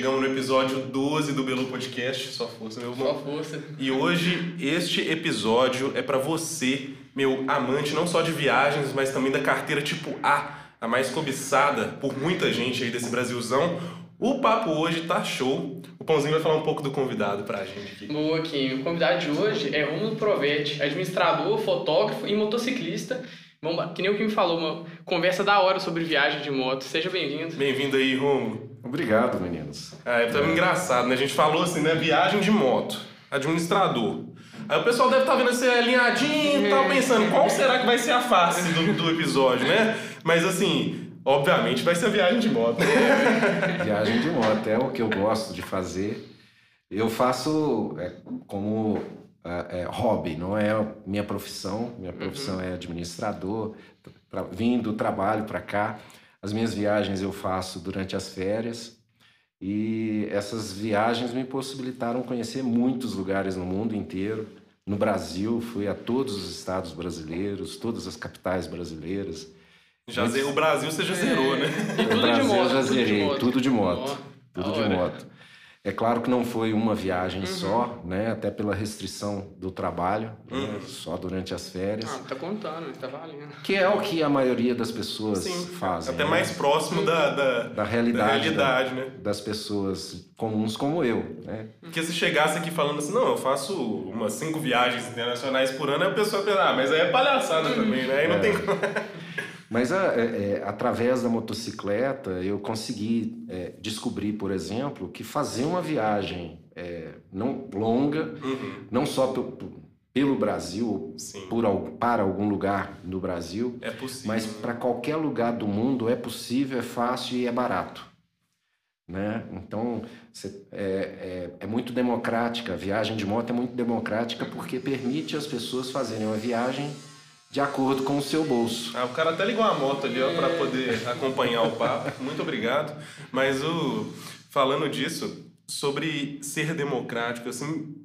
Chegamos no episódio 12 do Belo Podcast, só força, meu irmão. Só força. E hoje este episódio é para você, meu amante, não só de viagens, mas também da carteira tipo A, a mais cobiçada por muita gente aí desse Brasilzão. O papo hoje tá show. O Pãozinho vai falar um pouco do convidado pra gente aqui. Boa, Kim. O convidado de hoje é Romulo Provete, administrador, fotógrafo e motociclista. Vamos, que nem o que me falou, uma conversa da hora sobre viagem de moto. Seja bem-vindo. Bem-vindo aí, Romulo. Obrigado, meninos. Ah, é tão engraçado, né? A gente falou assim, né? Viagem de moto, administrador. Aí o pessoal deve estar vendo esse alinhadinho e tal, pensando qual será que vai ser a face do, do episódio, né? Mas assim, Obviamente vai ser a viagem de moto. viagem de moto é o que eu gosto de fazer. Eu faço é, como é, é, hobby, não é minha profissão. Minha profissão uhum. é administrador. Pra, vim do trabalho para cá. As minhas viagens eu faço durante as férias. E essas viagens me possibilitaram conhecer muitos lugares no mundo inteiro. No Brasil, fui a todos os estados brasileiros, todas as capitais brasileiras. Já Mas... O Brasil você já zerou, né? E tudo Brasil de moto. Eu já zerei, tudo de moto. Tudo de moto. É claro que não foi uma viagem uhum. só, né? Até pela restrição do trabalho, né? uhum. né? só durante as férias. Ah, tá contando, tá valendo. Que é o que a maioria das pessoas Sim, fazem. Até né? mais próximo da, da, da realidade, da realidade da, né? das pessoas comuns como eu, né? Porque se chegasse aqui falando assim, não, eu faço umas cinco viagens internacionais por ano, a pessoa pensa, ah, mas aí é palhaçada também, né? Aí não é. tem Mas a, é, é, através da motocicleta eu consegui é, descobrir, por exemplo, que fazer uma viagem é, não longa, uhum. não só pelo Brasil, por, para algum lugar no Brasil, é mas para qualquer lugar do mundo é possível, é fácil e é barato. Né? Então cê, é, é, é muito democrática, a viagem de moto é muito democrática porque permite as pessoas fazerem uma viagem de acordo com o seu bolso. Ah, o cara até ligou a moto ali, ó, para poder acompanhar o papo. Muito obrigado. Mas o falando disso, sobre ser democrático, assim,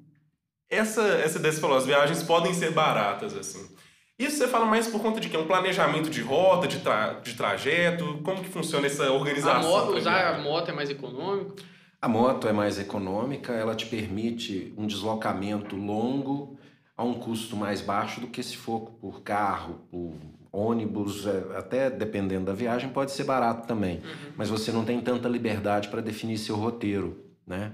essa essa ideia falou, as viagens podem ser baratas, assim. Isso você fala mais por conta de que é um planejamento de rota, de, tra de trajeto, como que funciona essa organização? A moto, usar a moto é mais econômico? A moto é mais econômica, ela te permite um deslocamento longo a um custo mais baixo do que se for por carro, por ônibus, é, até dependendo da viagem, pode ser barato também. Uhum. Mas você não tem tanta liberdade para definir seu roteiro, né?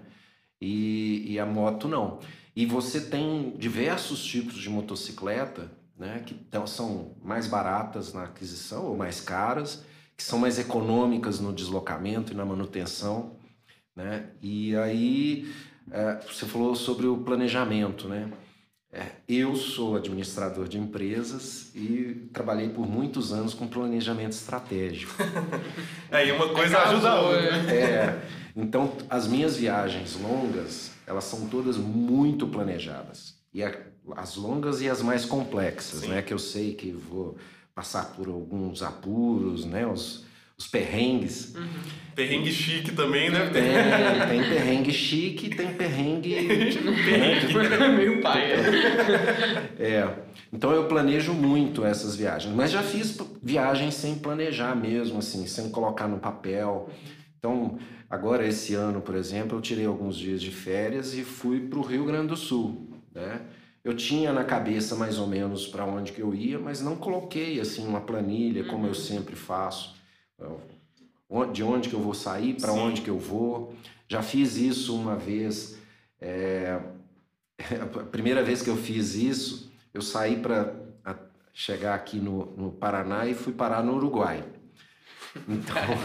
E, e, a moto não. E você tem diversos tipos de motocicleta, né? Que são mais baratas na aquisição ou mais caras, que são mais econômicas no deslocamento e na manutenção, né? E aí é, você falou sobre o planejamento, né? É, eu sou administrador de empresas e trabalhei por muitos anos com planejamento estratégico. Aí uma coisa é ajuda a outra. Né? É, então, as minhas viagens longas, elas são todas muito planejadas. E a, as longas e as mais complexas, Sim. né? Que eu sei que vou passar por alguns apuros, né? Os, os perrengues. Uhum. Perrengue chique também, né? Tem, tem perrengue chique, tem perrengue. perrengue meio pai. É. Então eu planejo muito essas viagens, mas já fiz viagens sem planejar mesmo, assim, sem colocar no papel. Então, agora esse ano, por exemplo, eu tirei alguns dias de férias e fui para o Rio Grande do Sul, né? Eu tinha na cabeça mais ou menos para onde que eu ia, mas não coloquei assim uma planilha como eu uhum. sempre faço de onde que eu vou sair, para onde que eu vou. Já fiz isso uma vez. É... A primeira vez que eu fiz isso, eu saí para chegar aqui no, no Paraná e fui parar no Uruguai. Então.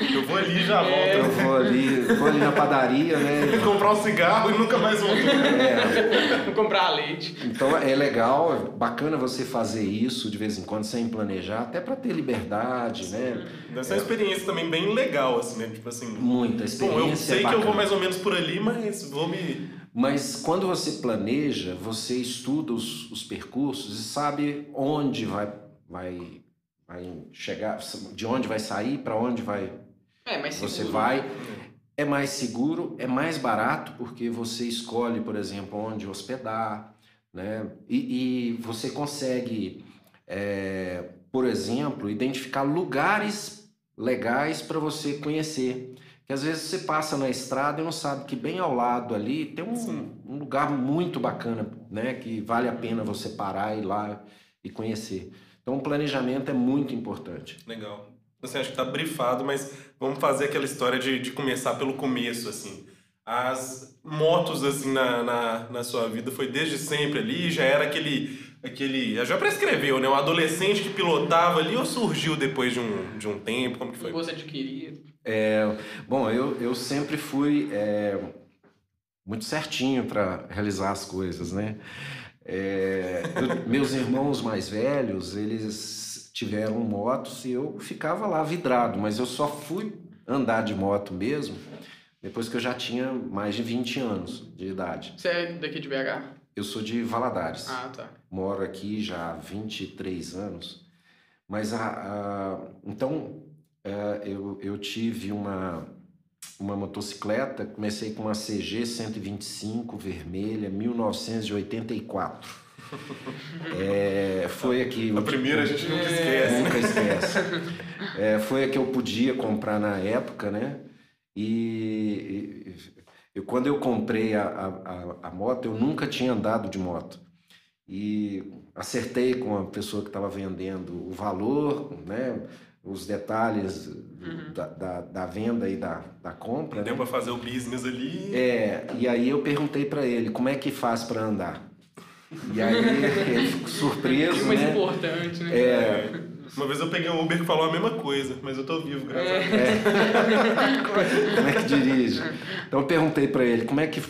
Eu vou ali e já volto. É. Eu vou ali, vou ali na padaria, né? comprar um cigarro e nunca mais volto. É. Vou comprar leite. Então é legal, é bacana você fazer isso de vez em quando sem planejar, até para ter liberdade, Sim. né? Deve ser uma experiência também bem legal, assim, né? Tipo assim. Muita experiência. Bom, eu sei que eu vou mais ou menos por ali, mas vou me. Mas quando você planeja, você estuda os, os percursos e sabe onde vai, vai vai chegar, de onde vai sair, para onde vai é, mais você seguro. vai. É mais seguro, é mais barato porque você escolhe, por exemplo, onde hospedar, né? E, e você consegue, é, por exemplo, identificar lugares legais para você conhecer. que às vezes você passa na estrada e não sabe que bem ao lado ali tem um, um lugar muito bacana, né? Que vale a pena você parar e ir lá e conhecer. Então, o planejamento é muito importante. Legal. Você acha que tá brifado, mas vamos fazer aquela história de, de começar pelo começo, assim. As motos, assim, na, na, na sua vida foi desde sempre ali? Já era aquele aquele. Já prescreveu, né? Um adolescente que pilotava ali ou surgiu depois de um, de um tempo? Como que foi? Gosto adquirido. É, bom, eu, eu sempre fui é, muito certinho para realizar as coisas, né? É, eu, meus irmãos mais velhos, eles tiveram motos e eu ficava lá vidrado, mas eu só fui andar de moto mesmo depois que eu já tinha mais de 20 anos de idade. Você é daqui de BH? Eu sou de Valadares. Ah, tá. Moro aqui já há 23 anos. Mas a, a então é, eu, eu tive uma, uma motocicleta, comecei com uma CG 125 vermelha, 1984. É, foi aqui. A primeira a gente nunca esquece. Nunca esquece. É, foi a que eu podia comprar na época, né? E, e quando eu comprei a, a, a moto, eu nunca tinha andado de moto. E acertei com a pessoa que estava vendendo o valor, né? os detalhes uhum. da, da, da, venda e da, da compra. Deu né? para fazer o business ali. É, e aí eu perguntei para ele como é que faz para andar. E aí ele ficou surpreso. Que mais né? importante, né? É. Uma vez eu peguei um Uber que falou a mesma coisa, mas eu tô vivo, graças é. a Deus. É. como é que dirige? Então eu perguntei para ele como é que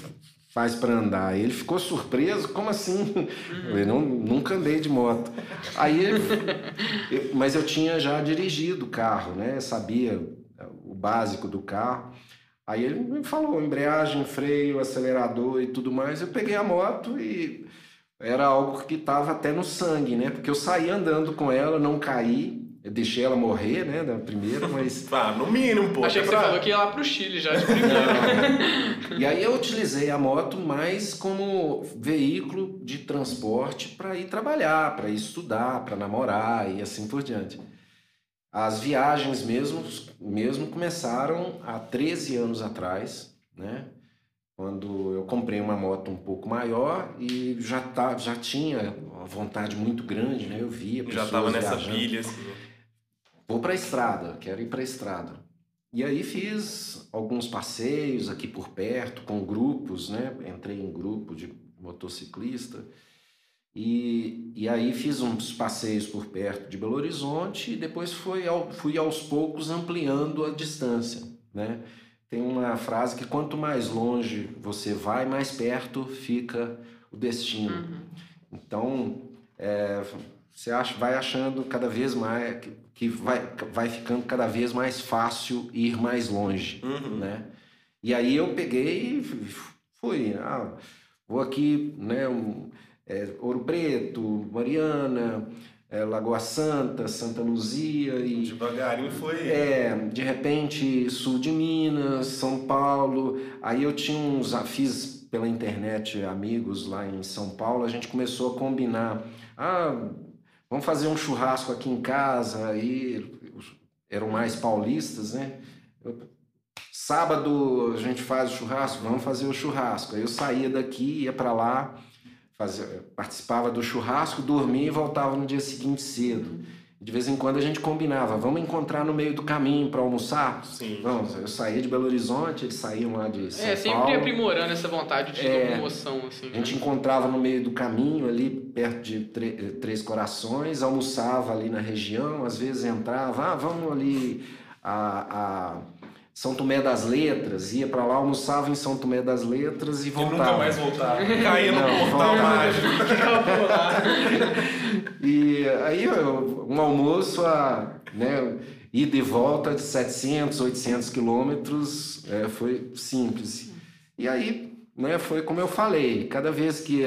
faz para andar. E ele ficou surpreso, como assim? Uhum. Eu não, nunca andei de moto. Aí, eu, mas eu tinha já dirigido o carro, né? Sabia o básico do carro. Aí ele me falou embreagem, freio, acelerador e tudo mais. Eu peguei a moto e era algo que estava até no sangue, né? Porque eu saí andando com ela, não caí, eu deixei ela morrer, né, da primeira, mas... ah, no mínimo, pô. Achei que pra... você falou que ia lá pro Chile já de primeira. e aí eu utilizei a moto mais como veículo de transporte para ir trabalhar, para ir estudar, para namorar e assim por diante. As viagens mesmo, mesmo começaram há 13 anos atrás, né? Quando eu comprei uma moto um pouco maior e já, tá, já tinha uma vontade muito grande, né? Eu via Já estava nessa pilha, assim. Vou para a estrada, quero ir para a estrada. E aí fiz alguns passeios aqui por perto, com grupos, né? Entrei em grupo de motociclista. E, e aí fiz uns passeios por perto de Belo Horizonte e depois fui, ao, fui aos poucos ampliando a distância, né? Tem uma frase que quanto mais longe você vai, mais perto fica o destino. Uhum. Então, é, você acha, vai achando cada vez mais que, vai, vai ficando cada vez mais fácil ir mais longe, uhum. né? E aí eu peguei e fui, ah, vou aqui, né, um, é, Ouro Preto, Mariana, é, Lagoa Santa, Santa Luzia e devagarinho foi. É, de repente sul de Minas, São Paulo. Aí eu tinha uns, fiz pela internet amigos lá em São Paulo. A gente começou a combinar. Ah, vamos fazer um churrasco aqui em casa, aí eram mais paulistas, né? Eu, sábado a gente faz o churrasco, vamos fazer o churrasco. Aí eu saía daqui, ia para lá, fazia, participava do churrasco, dormia e voltava no dia seguinte cedo. De vez em quando a gente combinava, vamos encontrar no meio do caminho para almoçar? Sim. Vamos, eu saía de Belo Horizonte, eles saíam lá de São É, sempre Paulo. aprimorando essa vontade de é, locomoção, assim. A gente né? encontrava no meio do caminho, ali perto de Três Corações, almoçava ali na região, às vezes entrava, ah, vamos ali a, a São Tomé das Letras, ia para lá, almoçava em São Tomé das Letras e voltava. E nunca mais voltava. Caía no portal mágico. E aí um almoço a né, ida e volta de 700, 800 quilômetros é, foi simples. E aí né, foi como eu falei, cada vez que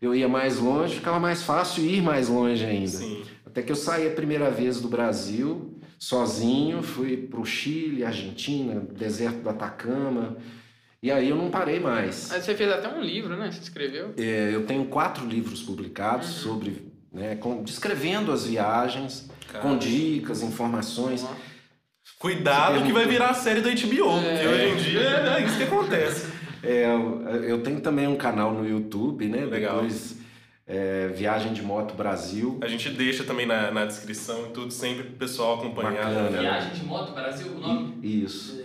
eu ia mais longe, ficava mais fácil ir mais longe ainda. Sim. Até que eu saí a primeira vez do Brasil, sozinho, fui para o Chile, Argentina, deserto do Atacama. E aí eu não parei mais. Você fez até um livro, né? Você escreveu? É, eu tenho quatro livros publicados uhum. sobre né, com, descrevendo as viagens, com dicas, informações. Cuidado que vai virar a série da HBO, é. porque hoje em dia é, é isso que acontece. É, eu tenho também um canal no YouTube, né? Legal. Depois é, Viagem de Moto Brasil. A gente deixa também na, na descrição e tudo, sempre pro pessoal acompanhar. Bacana. Viagem de Moto Brasil, o nome? Isso.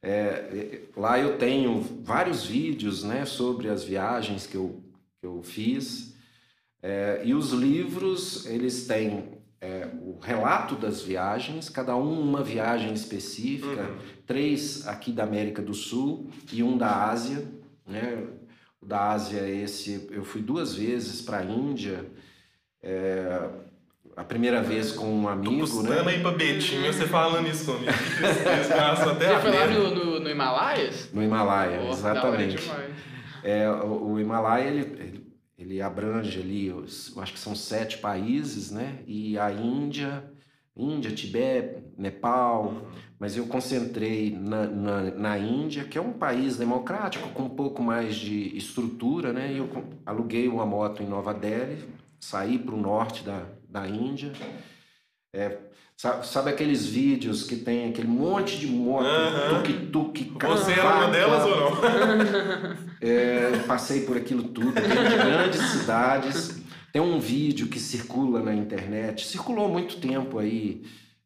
É, lá eu tenho vários vídeos né, sobre as viagens que eu, que eu fiz. É, e os livros, eles têm é, o relato das viagens, cada um uma viagem específica, uhum. três aqui da América do Sul e um da Ásia. Né? Da Ásia, esse, eu fui duas vezes para a Índia. É, a primeira vez com um amigo, Tô né? aí pra Betinho, você falando isso comigo. Até Você foi lá no, no, no Himalaias? No Himalaia, oh, exatamente. É, o, o Himalaia, ele, ele ele abrange ali, eu acho que são sete países, né? E a Índia, Índia, Tibete, Nepal, mas eu concentrei na, na, na, Índia, que é um país democrático com um pouco mais de estrutura, né? E eu aluguei uma moto em Nova Delhi, saí para o norte da, da Índia, é, Sabe, sabe, aqueles vídeos que tem aquele monte de moto, uhum. tuk-tuk, Você era uma delas ou não? é, passei por aquilo tudo, de grandes cidades. Tem um vídeo que circula na internet, circulou muito tempo aí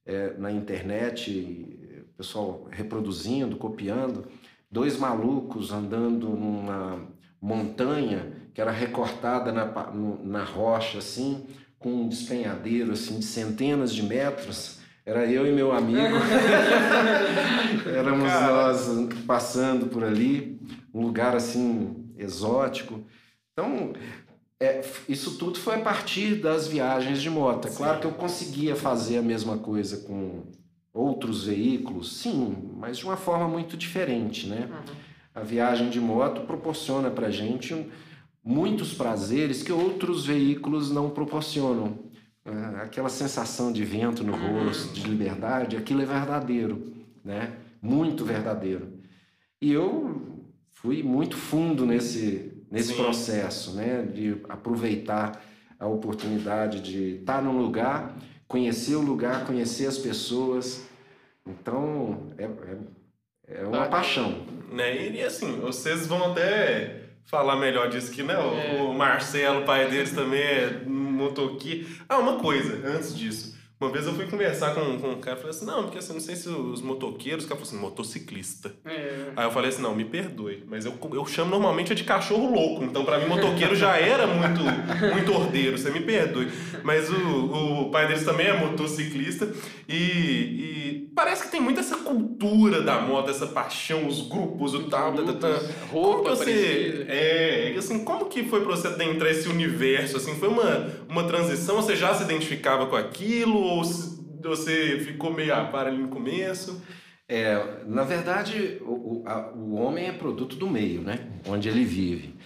é, na internet, o pessoal reproduzindo, copiando, dois malucos andando numa montanha que era recortada na, na rocha assim, com um despenhadeiro assim de centenas de metros. Era eu e meu amigo. Éramos Cara. nós passando por ali, um lugar assim exótico. Então, é, isso tudo foi a partir das viagens de moto. É claro que eu conseguia fazer a mesma coisa com outros veículos, sim, mas de uma forma muito diferente, né? Uhum. A viagem de moto proporciona para gente um, muitos prazeres que outros veículos não proporcionam. É, aquela sensação de vento no rosto, de liberdade, aquilo é verdadeiro, né? Muito verdadeiro. E eu fui muito fundo nesse, nesse processo, né? De aproveitar a oportunidade de estar num lugar, conhecer o lugar, conhecer as pessoas. Então, é, é, é uma ah, paixão. Né? E assim, vocês vão até falar melhor disso que não. É. O Marcelo, pai deles, também é motoqueiro. Ah, uma coisa, antes disso. Uma vez eu fui conversar com, com um cara e falei assim, não, porque assim, não sei se os motoqueiros, o cara falou assim, motociclista. É. Aí eu falei assim, não, me perdoe, mas eu, eu chamo normalmente de cachorro louco, então para mim motoqueiro já era muito, muito ordeiro, você me perdoe. Mas o, o pai deles também é motociclista e, e parece que tem muito essa cultura da moto, essa paixão, os grupos, o tal, grupos, tá, tá, tá. roupa você, É, assim, como que foi pra você adentrar esse universo, assim, foi uma, uma transição, você já se identificava com aquilo ou você ficou meio a par ali no começo? É, na verdade, o, a, o homem é produto do meio, né? Onde ele vive.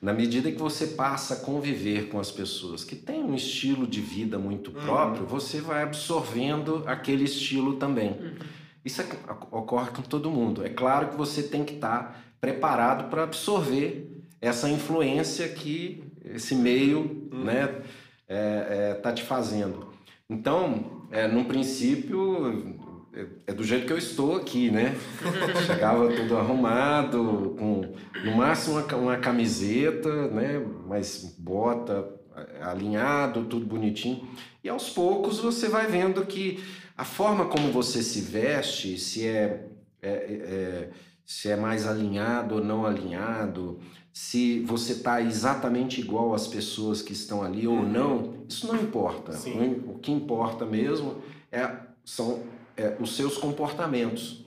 Na medida que você passa a conviver com as pessoas que têm um estilo de vida muito uhum. próprio, uhum. você vai absorvendo aquele estilo também. Uhum. Isso ocorre com todo mundo. É claro que você tem que estar preparado para absorver essa influência que esse meio uhum. né, é, é, tá te fazendo. Então, é, num princípio, é, é do jeito que eu estou aqui, né? Chegava tudo arrumado, com no máximo uma, uma camiseta, né? Mas bota alinhado, tudo bonitinho. E aos poucos você vai vendo que a forma como você se veste, se é, é, é se é mais alinhado ou não alinhado, se você está exatamente igual às pessoas que estão ali ou uhum. não, isso não importa. Sim. O que importa mesmo é, são é, os seus comportamentos,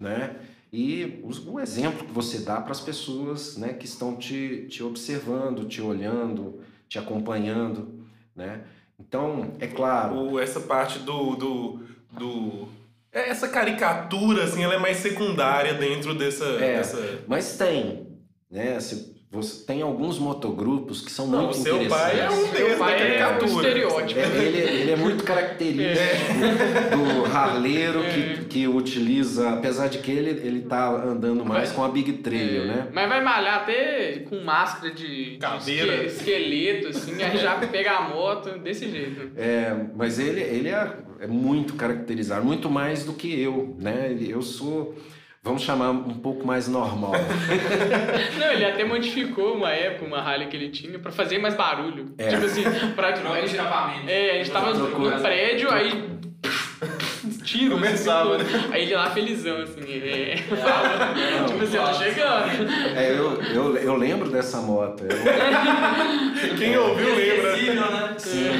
né? E o, o exemplo que você dá para as pessoas né, que estão te, te observando, te olhando, te acompanhando, né? Então, é claro... O, essa parte do, do, do... É, essa caricatura, assim, ela é mais secundária dentro dessa... É, dessa... mas tem, né? Se você tem alguns motogrupos que são Não, muito o seu interessantes. pai é um Seu pai é um caricatura. estereótipo. É, ele, ele é muito característico do harleiro que, que utiliza, apesar de que ele, ele tá andando mais Vai- com a Big Trail, É, né? Mas vai malhar até com máscara de, de Caveira. esqueleto, assim, aí já pega a moto desse jeito. É, mas ele, ele é, é muito caracterizado, muito mais do que eu, né? Eu sou, vamos chamar um pouco mais normal. Não, ele até modificou uma época, uma Harley que ele tinha, pra fazer mais barulho. É. Tipo assim, pra... Troca de escapamento. É, a gente tava no prédio, aí... Tiro, Começava, assim, aí ele lá felizão, assim, é, falando, tipo assim, ó, tô chegando. É, eu, eu, eu lembro dessa moto. eu- Quem ouviu lembra. Né? sim.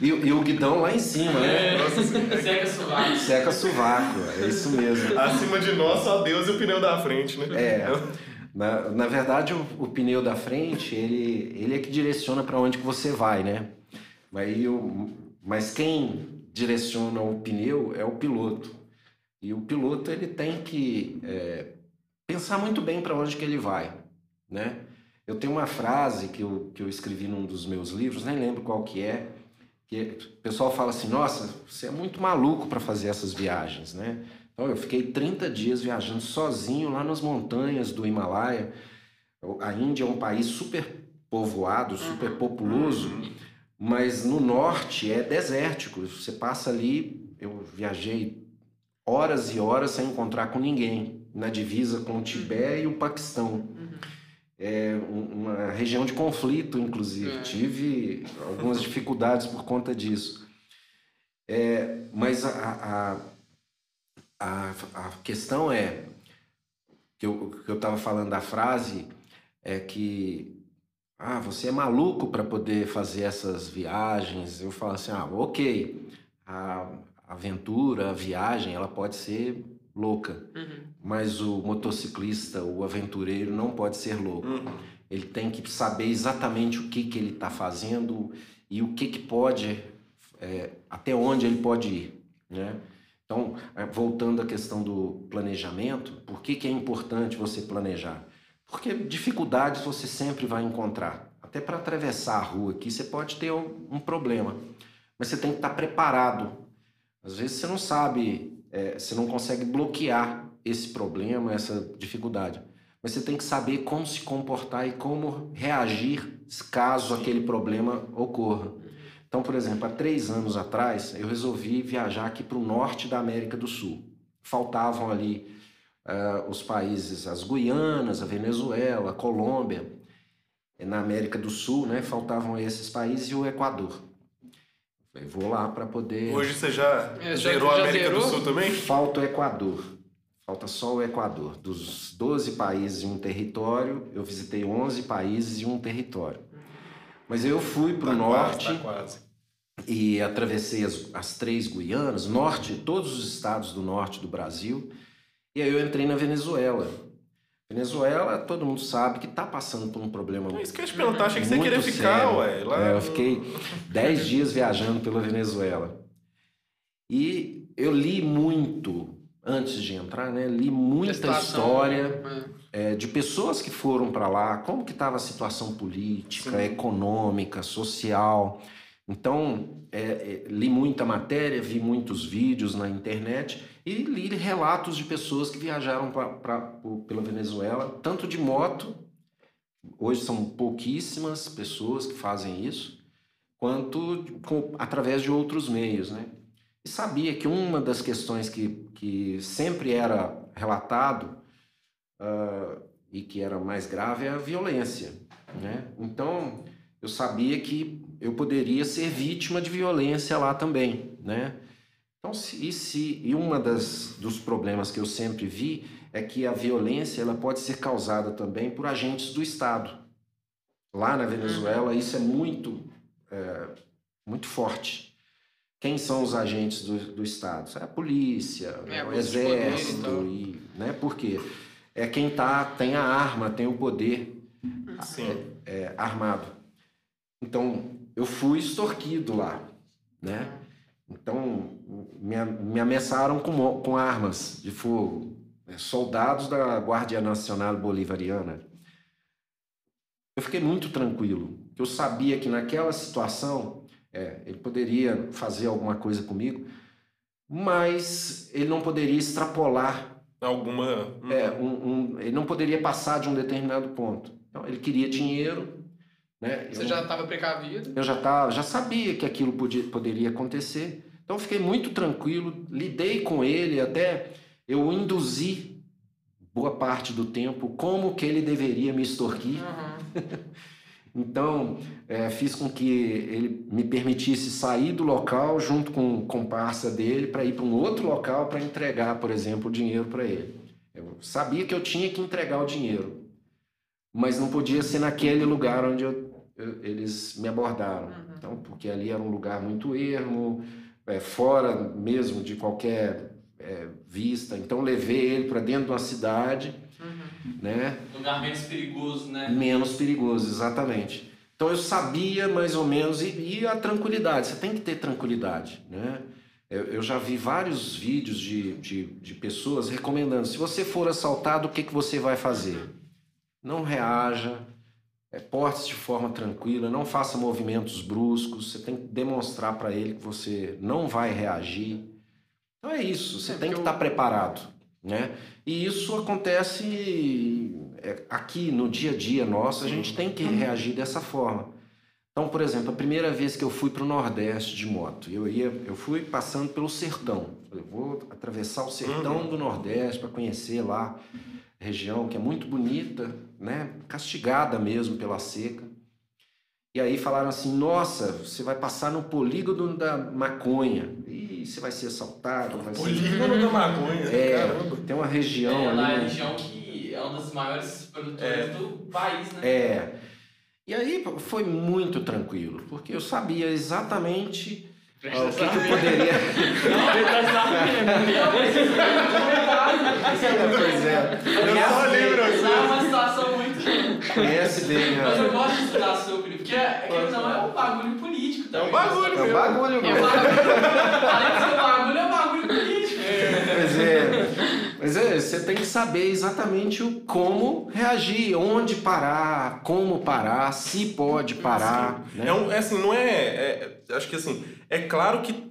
E, o- e o guidão lá em cima, né? Nossa Senhora. Seca suave. Seca sovaco, é isso mesmo. Acima de nós, só Deus e o pneu da frente, né? É. Na, na verdade, o, o pneu da frente, ele, ele é que direciona para onde que você vai, né? Mas, o- mas quem direciona o pneu é o piloto. E o piloto, ele tem que é, pensar muito bem para onde que ele vai, né? Eu tenho uma frase que eu, que eu escrevi num dos meus livros, nem lembro qual que é, que o pessoal fala assim, nossa, você é muito maluco para fazer essas viagens, né? Então, eu fiquei 30 dias viajando sozinho lá nas montanhas do Himalaia. A Índia é um país super povoado, super populoso, mas no norte é desértico. Você passa ali, eu viajei horas e horas sem encontrar com ninguém, na divisa com o Tibete e o Paquistão. É um- uma região de conflito, inclusive. É. Tive algumas dificuldades por conta disso. É, mas a, a, a, a questão é que eu que eu estava falando da frase é que ah você é maluco para poder fazer essas viagens eu falo assim ah ok a aventura a viagem ela pode ser louca Uhum. mas o motociclista o aventureiro não pode ser louco Uhum. ele tem que saber exatamente o que, que ele está fazendo e o que, que pode, é, até onde ele pode ir. Né? Então, é, voltando à questão do planejamento, por que, que é importante você planejar? Porque dificuldades você sempre vai encontrar. Até para atravessar a rua aqui, você pode ter um, problema, mas você tem que estar preparado. Às vezes você não sabe, é, você não consegue bloquear esse problema, essa dificuldade mas você tem que saber como se comportar e como reagir caso aquele problema ocorra. Então, por exemplo, há três anos atrás, eu resolvi viajar aqui para o norte da América do Sul. Faltavam ali ah, os países, as Guianas, a Venezuela, a Colômbia, eh, na América do Sul, né? Faltavam esses países e o Equador. Falei, vou lá para poder. Hoje você já É, já- zerou a América do zerou? Sul também? Falta o Equador. Falta só o Equador. Dos 12 países e um território, eu visitei 11 países e um território. Mas eu fui para o Tá norte Quase, tá quase. e atravessei as, as três Guianas, norte, todos os estados do norte do Brasil. E aí eu entrei na Venezuela. Venezuela, todo mundo sabe que está passando por um problema isso que eu ia te perguntar, achei que você muito queria ficar, sério. ué. Lá... É, eu fiquei 10 dias viajando pela Venezuela. E eu li muito, antes de entrar, né? Li muita Estação, história é. é, de pessoas que foram para lá, como que estava a situação política, Sim. econômica, social. Então, é, é, li muita matéria, vi muitos vídeos na internet e li relatos de pessoas que viajaram pra, pra, pela Venezuela, tanto de moto, hoje são pouquíssimas pessoas que fazem isso, quanto com- através de outros meios, né? E sabia que uma das questões que, que sempre era relatado ah, e que era mais grave é a violência, né? Então, eu sabia que eu poderia ser vítima de violência lá também, né? Então, se, e, se, e uma das, dos problemas que eu sempre vi é que a violência ela pode ser causada também por agentes do Estado. Lá na Venezuela, isso é muito, é, muito forte. Quem são os agentes do, do Estado? É a polícia, É, o abuso de poder e exército, tal. e, né? Por quê? É quem tá, tem a arma, tem o poder Sim. é, armado. Então, eu fui extorquido lá, né? Então, me, me ameaçaram com, com armas de fogo. né? Soldados da Guardia Nacional Bolivariana. eu fiquei muito tranquilo. Eu sabia que naquela situação é, ele poderia fazer alguma coisa comigo, mas ele não poderia extrapolar alguma. É, um, um, ele não poderia passar de um determinado ponto. Então, ele queria dinheiro. Né? Você eu, já estava precavido? Eu já, tava, já sabia que aquilo podia, poderia acontecer. Então, fiquei muito tranquilo, lidei com ele, até eu induzi boa parte do tempo como que ele deveria me extorquir. Uhum. então, é, fiz com que ele me permitisse sair do local junto com o comparsa dele para ir para um outro local para entregar, por exemplo, o dinheiro para ele. Eu sabia que eu tinha que entregar o dinheiro, mas não podia ser naquele lugar onde eu, eu, eles me abordaram. Uhum. Então, porque ali era um lugar muito ermo, é, fora mesmo de qualquer é, vista. Então, levei ele para dentro de uma cidade, uhum. né? Lugar menos perigoso, né? Menos perigoso, exatamente. Então, eu sabia mais ou menos, e, e a tranquilidade, você tem que ter tranquilidade, né? Eu, eu já vi vários vídeos de, de, de pessoas recomendando, se você for assaltado, o que, que você vai fazer? Não reaja, é, porte de forma tranquila, não faça movimentos bruscos, você tem que demonstrar para ele que você não vai reagir. Então é isso, você é, tem que estar tá preparado, né? E isso acontece é, aqui no dia a dia nosso, a gente tem que reagir dessa forma. Então, por exemplo, a primeira vez que eu fui para o Nordeste de moto, eu ia, eu fui passando pelo sertão. Eu vou atravessar o sertão uhum. do Nordeste para conhecer lá região que é muito bonita, né? castigada mesmo pela seca. E aí falaram assim: nossa, você vai passar no polígono da maconha. E você vai ser assaltado. Vai polígono ser... da maconha? É, Caramba. tem uma região é, ali. Lá é a região que é uma das maiores produtoras é. do país, né? É. E aí foi muito tranquilo, porque eu sabia exatamente Presta o que, que eu poderia. pois é. Eu só lembro É. Conhece bem, né? Mas eu gosto de estudar sobre, porque aquilo não é um bagulho político também. É um bagulho, É um bagulho mesmo. Além de ser um bagulho, é um bagulho político. Pois é. Mas é, você tem que saber exatamente o como reagir, onde parar, como parar, se pode parar. Né? É, um, é assim, não é, é. Acho que assim é claro que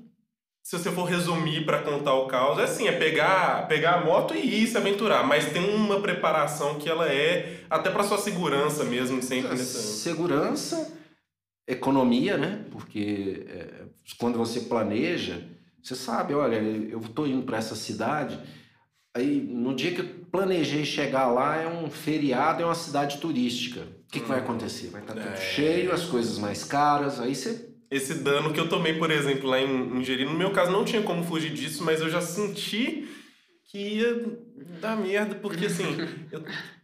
se você for resumir para contar o caos, é assim, é pegar, pegar a moto e ir se aventurar, mas tem uma preparação que ela é até para sua segurança mesmo, sempre nessa... Segurança, economia, né? Porque é, quando você planeja, você sabe, olha, eu estou indo para essa cidade, aí no dia que eu planejei chegar lá é um feriado, é uma cidade turística. O que, hum. que vai uhum. acontecer? Vai estar tá tudo é... cheio, as coisas mais caras, aí você esse dano que eu tomei, por exemplo, lá em, em. No meu caso, não tinha como fugir disso, mas eu já senti que ia dar merda, porque assim, eu,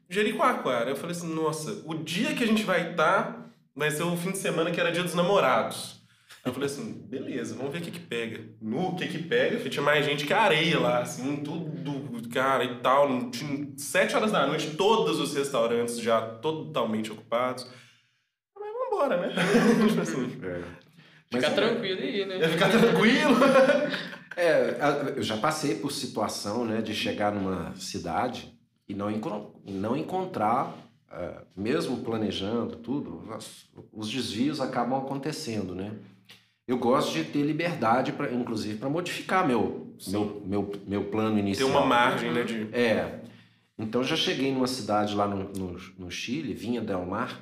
Jericoacoara, eu falei assim, nossa, o dia que a gente vai estar tá, vai ser o fim de semana que era dia dos namorados. Aí eu falei assim, beleza, vamos ver o que que pega. No que que pega, tinha mais gente que areia lá, assim, tudo, cara, e tal. Tinha sete horas da noite, todos os restaurantes já totalmente ocupados. Mas vambora, né? tipo assim. É. Ficar é, tranquilo aí, né? É ficar tranquilo. é, eu já passei por situação, né, de chegar numa cidade e não, não encontrar, é, mesmo planejando tudo, os desvios acabam acontecendo, né? Eu gosto de ter liberdade, pra, inclusive, para modificar meu, meu, meu, meu plano inicial. Ter uma margem, né? De... É. Então, já cheguei numa cidade lá no, no, no Chile, Vinha Del Mar,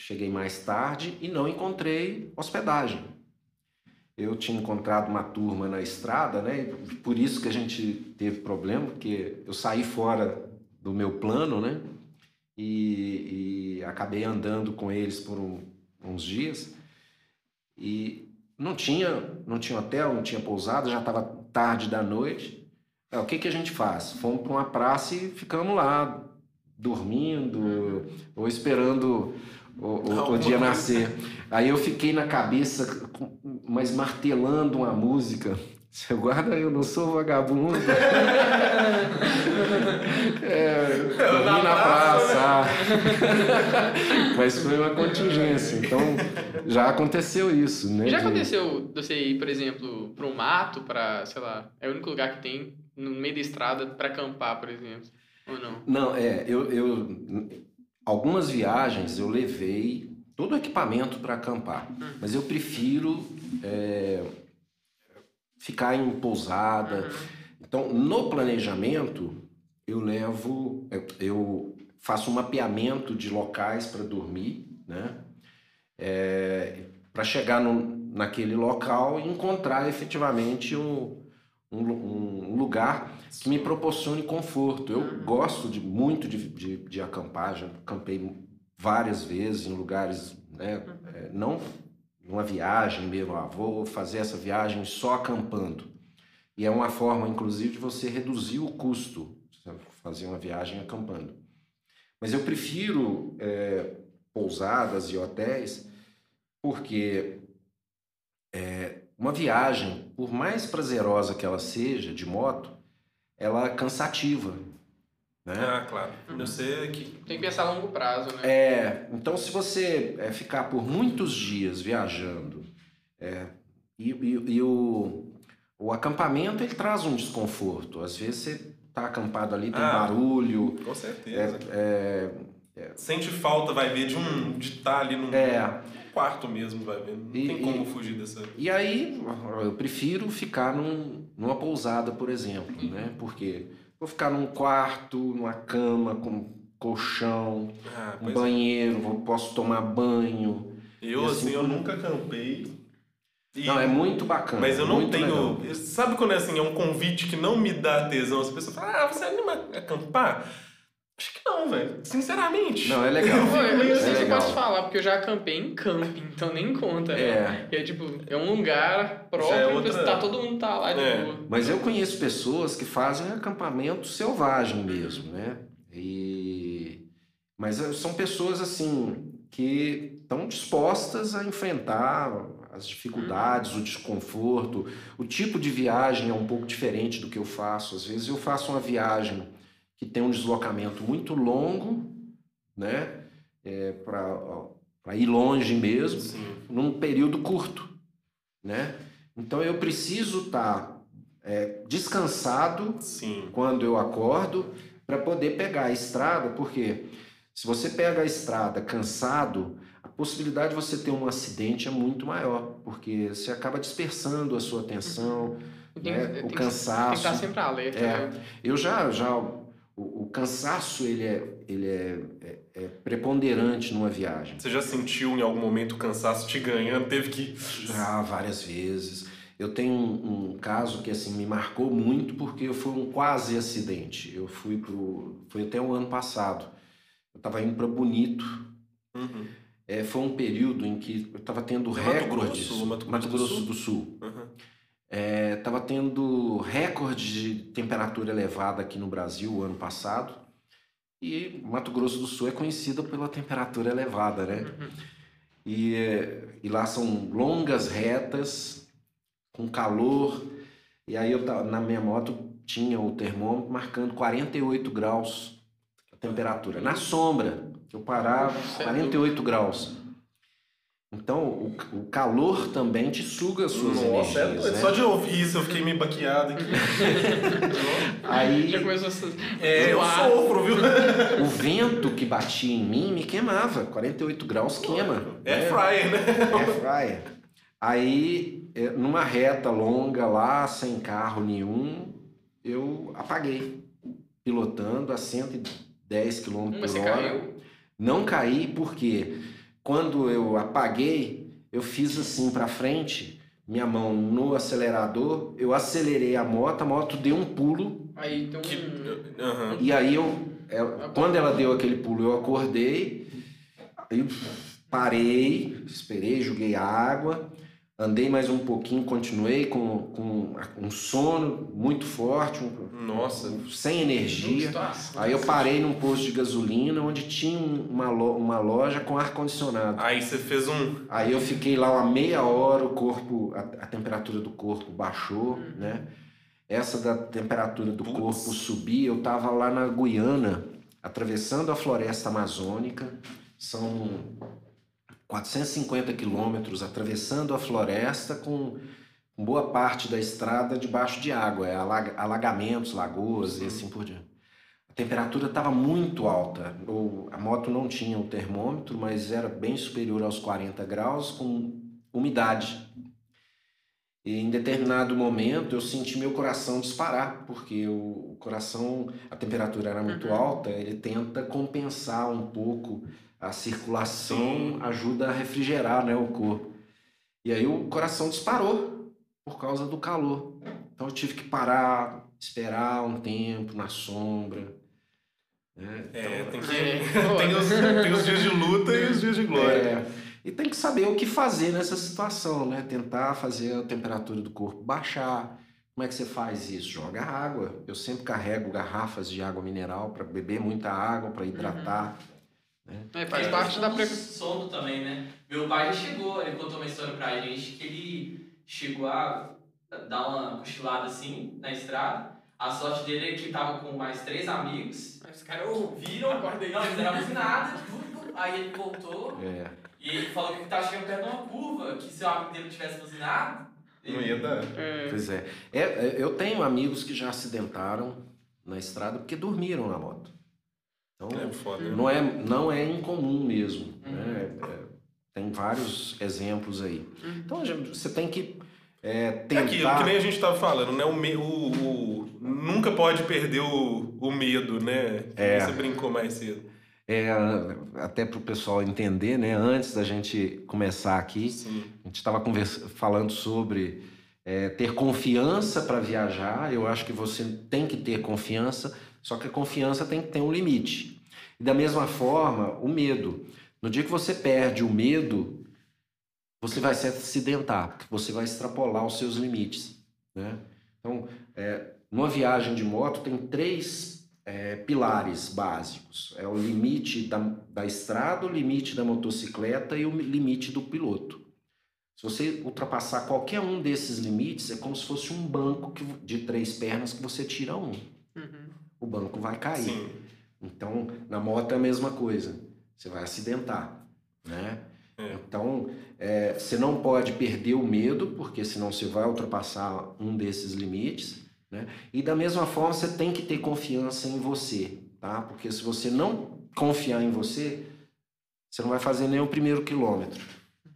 Cheguei mais tarde e não encontrei hospedagem. Eu tinha encontrado uma turma na estrada, né? Por isso que a gente teve problema, porque eu saí fora do meu plano, né? E, e acabei andando com eles por um, uns dias e não tinha, não tinha hotel, não tinha pousada, já estava tarde da noite. É, o que, que a gente faz? Fomos para uma praça e ficamos lá, dormindo uhum. ou esperando o, o, o dia nascer. Aí eu fiquei na cabeça, mas martelando uma música. Você guarda, eu não sou vagabundo. é, dormi na praça. Mas foi uma contingência. Então, já aconteceu isso, né? Já aconteceu você ir, por exemplo, para um mato, para, sei lá, é o único lugar que tem no meio da estrada para acampar, por exemplo? Ou não? Não, é, eu, eu algumas viagens eu levei todo o equipamento para acampar, mas eu prefiro é, ficar em pousada. Então, no planejamento, eu levo, eu, faço um mapeamento de locais para dormir, né? É, para chegar no, naquele local e encontrar efetivamente um, um, um, lugar que me proporcione conforto. Eu gosto de, muito de, de, de acampar, já acampei várias vezes em lugares, né, é, não numa viagem mesmo, ah, vou fazer essa viagem só acampando. E é uma forma, inclusive, de você reduzir o custo, fazer uma viagem acampando. Mas eu prefiro é, pousadas e hotéis porque é, uma viagem, por mais prazerosa que ela seja de moto, ela é cansativa. Né? Ah, claro. Sei que. Tem que pensar a longo prazo, né? É, então se você é, ficar por muitos dias viajando é, e, e, e, o, o acampamento ele traz um desconforto. Às vezes você tá acampado ali, tem ah, barulho. Com certeza. É, é, Sente falta, vai ver, de um de estar tá ali no é, quarto mesmo, vai ver. Não e, tem como fugir dessa. E aí eu prefiro ficar num, numa pousada, por exemplo, né? Porque Vou ficar num quarto, numa cama, com colchão, ah, um é. banheiro, é. vou, posso tomar banho. Eu, assim, assim, eu nunca campei. E... Não, é muito bacana. Mas eu não tenho. Legal. Sabe quando é assim, é um convite que não me dá tesão? As pessoas falam, ah, você anima a acampar? Acho que não, velho. Sinceramente. Não, é legal. Pô, eu não sei é se eu posso falar, porque eu já acampei em camping, então nem conta. Né? É. Né? é tipo, é um lugar próprio, é outra... tá, todo mundo tá lá de é. boa. Mas eu conheço pessoas que fazem acampamento selvagem mesmo, né? E... Mas eh, são pessoas, assim, que estão dispostas a enfrentar as dificuldades, o desconforto. O tipo de viagem é um pouco diferente do que eu faço. Às vezes eu faço uma viagem que tem um deslocamento muito longo, né? É, para ir longe mesmo, Sim. num período curto, né? Então eu preciso estar tá, é, descansado Sim. quando eu acordo para poder pegar a estrada, porque se você pega a estrada cansado, a possibilidade de você ter um acidente é muito maior, porque você acaba dispersando a sua atenção, uhum. né? tem, o tem cansaço. Tem que estar sempre alerta. É, né? Eu já, já o, o, cansaço ele é, ele é, é, é, preponderante numa viagem. Você já sentiu em algum momento o cansaço te ganhando? Teve que. Já, várias vezes. Eu tenho um, um, caso que assim me marcou muito porque foi um quase acidente. Eu fui pro. Foi até o ano passado. Eu estava indo para Bonito. Uhum. É, foi um período em que eu estava tendo recordes. Mato Grosso, Mato Grosso, Mato Grosso do Sul. Do Sul. Uhum estava é, tendo recorde de temperatura elevada aqui no Brasil o ano passado. E Mato Grosso do Sul é conhecido pela temperatura elevada, né? Uhum. E, e lá são longas retas, com calor. E aí eu na minha moto tinha o termômetro marcando 48 graus a temperatura. Na sombra, eu parava, 48 graus. Então, o, o, calor também te suga as suas Nossa, é energias. É, né? Só de ouvir isso eu fiquei meio baqueado aqui. Aí. Já começou a É, eu sofro, viu? o vento que batia em mim me queimava. 48 graus queima. É né? fryer, né? É fryer. Aí, é, numa reta longa lá, sem carro nenhum, eu apaguei. Pilotando a 110 km por hora. Caiu? Não caí porque quando eu apaguei, eu fiz assim para frente, minha mão no acelerador, eu acelerei a moto, a moto deu um pulo. Aí então, que... uhum. E aí eu, ela, quando ela deu aquele pulo, eu acordei, aí parei, esperei, joguei água, Andei mais um pouquinho, continuei com, com um sono muito forte, um, Nossa. sem energia. Aí eu parei num posto de gasolina onde tinha uma, lo, uma loja com ar-condicionado. Aí você fez um. Aí eu fiquei lá uma meia hora, o corpo, a, a temperatura do corpo baixou, uhum. né? Essa da temperatura do Putz. corpo subir, eu tava lá na Guiana, atravessando a floresta amazônica. São 450 quilômetros atravessando a floresta com boa parte da estrada debaixo de água, é alagamentos, lagoas e assim por diante. A temperatura estava muito alta. A moto não tinha o termômetro, mas era bem superior aos 40 graus, com umidade. E em determinado momento eu senti meu coração disparar, porque o, o coração, a temperatura era muito uhum. alta, ele tenta compensar um pouco a circulação, ajuda a refrigerar né, o corpo. E aí o coração disparou por causa do calor. Então eu tive que parar, esperar um tempo na sombra. Né? É, então, tem, que, é. tem, os, tem os dias de luta e os dias de glória. É, e tem que saber o que fazer nessa situação, né? Tentar fazer a temperatura do corpo baixar. Como é que você faz isso? Joga água. Eu sempre carrego garrafas de água mineral para beber muita água, para hidratar. Uhum. Né? É, faz é, parte da prevenção. sono também, né? Meu pai já chegou, ele contou uma história pra gente que ele chegou a dar uma cochilada assim na estrada. A sorte dele é que tava com mais três amigos. Os caras ouviram, acordei. Não, eles nada. Aí ele voltou. É. E ele falou que estava chegando perto de uma curva, que se o amigo dele tivesse buzinado. Ele... Não ia dar. É. Pois é. é. é. Eu tenho amigos que já acidentaram na estrada porque dormiram na moto. Então, é foda, né? não, é, não é incomum mesmo. Uhum. Né? É, tem vários exemplos aí. Uhum. Então, você tem que é, tentar... É aquilo, que nem a gente estava falando, né? O, me, o, o, nunca pode perder o, o medo, né? É. Você brincou mais cedo. É, até para o pessoal entender, né? Antes da gente começar aqui, Sim. a gente estava falando sobre é, ter confiança para viajar. Eu acho que você tem que ter confiança, só que a confiança tem que ter um limite. E da mesma forma, o medo. No dia que você perde o medo, você vai se acidentar, porque você vai extrapolar os seus limites. Né? Então, é, numa viagem de moto, tem três é, pilares básicos. É o limite da, da estrada, o limite da motocicleta e o limite do piloto. Se você ultrapassar qualquer um desses limites, é como se fosse um banco que, de três pernas que você tira um. Uhum. O banco vai cair. Sim. Então, na moto é a mesma coisa. Você vai acidentar, né? É. Então, é, você não pode perder o medo, porque senão você vai ultrapassar um desses limites. Né? E da mesma forma, você tem que ter confiança em você, tá? Porque se você não confiar em você, você não vai fazer nem o primeiro quilômetro.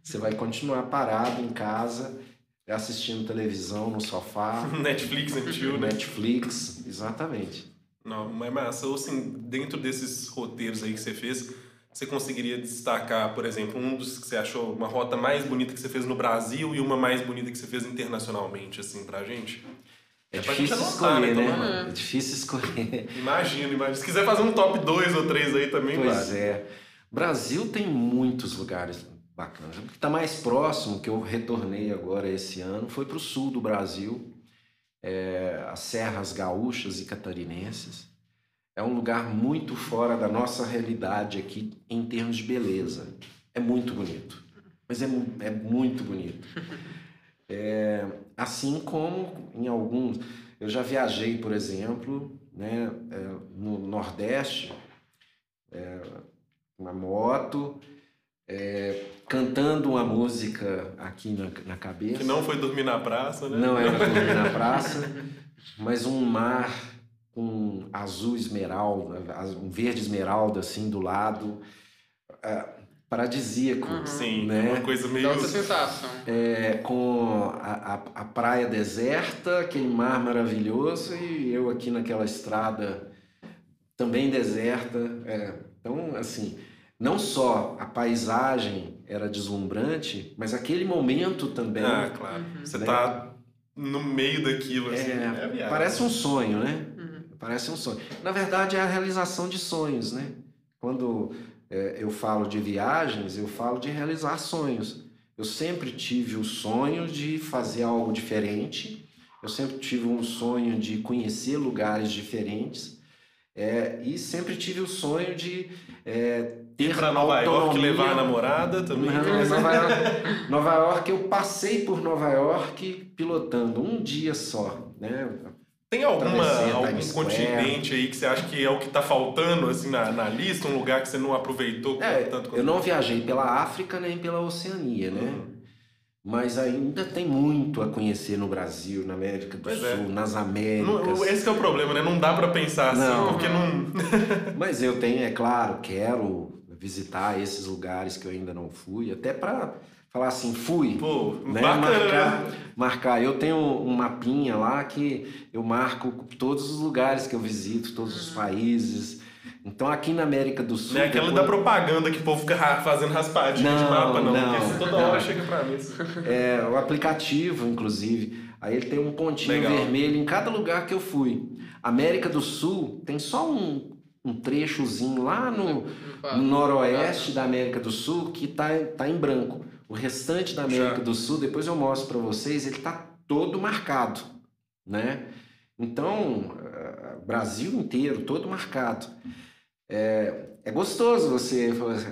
Você vai continuar parado em casa, assistindo televisão no sofá. Netflix and chill, né? Netflix, exatamente. Não, mas massa, ou assim, dentro desses roteiros aí que você fez, você conseguiria destacar, por exemplo, um dos que você achou uma rota mais bonita que você fez no Brasil e uma mais bonita que você fez internacionalmente, assim, pra gente? É, é difícil escolher, né? né? É difícil escolher. Imagina, imagina. Se quiser fazer um top 2 ou 3 aí também, Pois vale. é. Brasil tem muitos lugares bacanas. O que está mais próximo, que eu retornei agora esse ano, foi para o sul do Brasil, é, as Serras Gaúchas e Catarinenses. É um lugar muito fora da nossa realidade aqui em termos de beleza. É muito bonito. Mas é, é muito bonito. É, assim como em alguns. Eu já viajei, por exemplo, né, é, no Nordeste, é, uma moto, é, cantando uma música aqui na, na cabeça. Que não foi dormir na praça, né? Não era dormir na praça, mas um mar com azul esmeralda, um verde esmeralda assim do lado. É, paradisíaco. Uhum. Sim, né? uma coisa meio. Dá sensação. É, com a, a, a, praia deserta, aquele mar maravilhoso, e eu aqui naquela estrada também deserta. É, então, assim, não só a paisagem era deslumbrante, mas aquele momento também. Ah, claro. Uhum. Você está no meio daquilo, assim. É, é parece um sonho, né? Uhum. Parece um sonho. Na verdade, é a realização de sonhos, né? Quando é, eu falo de viagens, eu falo de realizar sonhos. Eu sempre tive o sonho de fazer algo diferente, eu sempre tive um sonho de conhecer lugares diferentes, é, e sempre tive o sonho de é, ter Ir para Nova York levar a namorada também. Nova York, Nova York, eu passei por Nova York pilotando um dia só, né? Tem alguma, algum continente aí que você acha que é o que está faltando assim na, na lista, um lugar que você não aproveitou é, tanto quanto... Eu não viajei pela África nem pela Oceania, né? Uhum. mas ainda tem muito a conhecer no Brasil, na América do Pois é. Sul, nas Américas. Não, esse que é o problema, né? Não dá pra pensar assim, Não. porque não. Mas eu tenho, é claro, quero visitar esses lugares que eu ainda não fui, até para falar assim, fui. Pô, né? bacana, marcar, né? marcar. Eu tenho um mapinha lá que eu marco todos os lugares que eu visito, todos os países. Então aqui na América do Sul. Não é aquela da depois- propaganda que o povo fica fazendo raspadinha de Não, mapa, não. não, porque isso toda não. hora chega pra mim. É, o aplicativo, inclusive. Aí ele tem um pontinho Legal. vermelho em cada lugar que eu fui. América do Sul tem só um, um trechozinho lá no, no noroeste da América do Sul que tá, tá em branco. O restante da América Já. do Sul, depois eu mostro para vocês, ele tá todo marcado, né? Então, eh, Brasil inteiro, todo marcado. É, é gostoso você,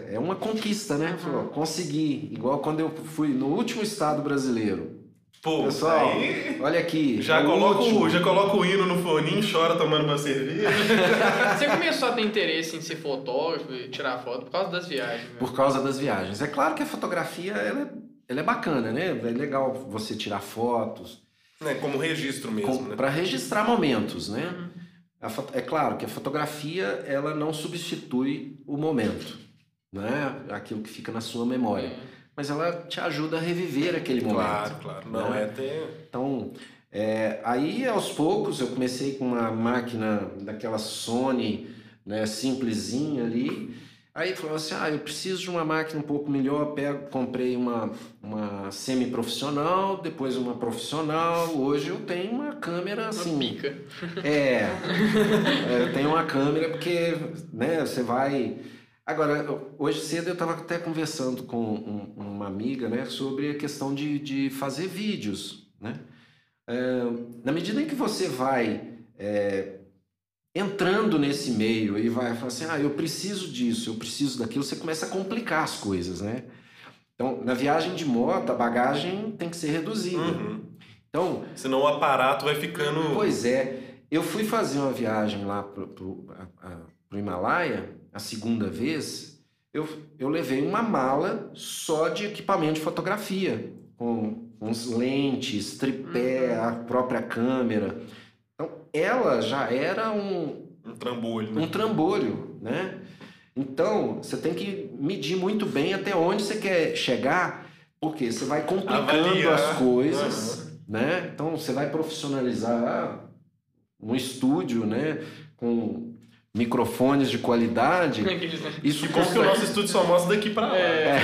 é uma conquista, né? Falou, consegui, igual quando eu fui no último estado brasileiro. Pô, Pessoal, aí olha aqui. já coloca, último. o, já coloca o hino no foninho, chora tomando uma cerveja. Você começou a ter interesse em ser fotógrafo e tirar foto por causa das viagens, né? Por causa das viagens. É claro que a fotografia ela é, ela é bacana, né? É legal você tirar fotos, né? Como registro mesmo, né? para registrar momentos, né? Uhum. A é claro que a fotografia ela não substitui o momento, né? Aquilo que fica na sua memória, mas ela te ajuda a reviver aquele momento. Claro, claro. Não, né? é ter. Então, é, aí aos poucos eu comecei com uma máquina daquela Sony, né, simplesinha ali. Aí falou assim, ah, eu preciso de uma máquina um pouco melhor, pego, comprei uma, uma semi-profissional, depois uma profissional, hoje eu tenho uma câmera Uma assim, pica. é, é, eu tenho uma câmera porque, né, você vai... Agora, hoje cedo eu estava até conversando com um- uma amiga, né, sobre a questão de, de fazer vídeos, né? É, na medida em que você vai é, entrando nesse meio e vai falar assim, ah, eu preciso disso, eu preciso daquilo, você começa a complicar as coisas, né? Então, na viagem de moto, a bagagem tem que ser reduzida. Uhum. Então, Senão o aparato vai ficando. Pois é, eu fui fazer uma viagem lá pro, pro, a- a- pro Himalaia, a segunda vez, eu, eu levei uma mala só de equipamento de fotografia, com uns lentes, tripé, a própria câmera. Então, ela já era um, Um trambolho, né? um trambolho, né? Então, você tem que medir muito bem até onde você quer chegar, porque você vai complicando Avaliar. as coisas, né? Então, você vai profissionalizar um estúdio, né? Com microfones de qualidade. Isso Que o nosso estúdio só mostra daqui pra lá. É.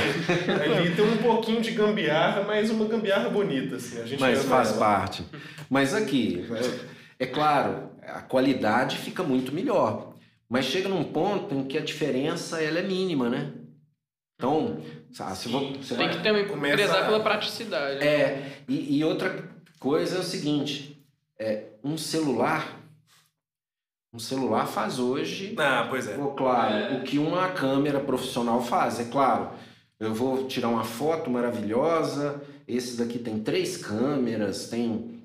Ali tem um pouquinho de gambiarra, mas uma gambiarra bonita, assim. A gente Mas faz ela. parte. Mas aqui, é, é claro, a qualidade fica muito melhor. Mas chega num ponto em que a diferença ela é mínima, né? Então, sabe, se vo- você Tem vai- que também Começa prezar pela praticidade. É, e, e outra coisa é o seguinte: é, um celular. Um celular faz hoje, Ah, pois é. Pô, claro, É. o que uma câmera profissional faz. É claro, eu vou tirar uma foto maravilhosa. Esse daqui tem três câmeras, tem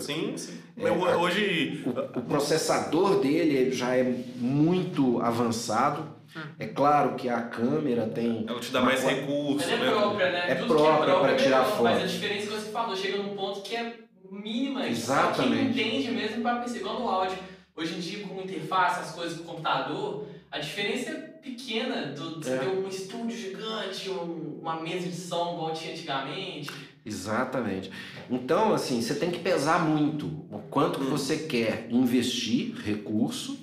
Sim, sim. É, hoje. o, o processador dele já é muito avançado. É claro que a câmera tem. Ela te dá mais qua- recursos, Ela é né? própria, né? É Tudo própria que é próprio pra é tirar melhor, foto. Mas a diferença que você falou, chega num ponto que é mínima. que Exatamente. quem entende mesmo para perceber no áudio. Hoje em dia, com interface, as coisas com o computador, a diferença é pequena. Do, você É. ter um estúdio gigante, um- uma mesa de som igual tinha antigamente. Exatamente. Então, assim, você tem que pesar muito o quanto que Hum. você quer investir recurso,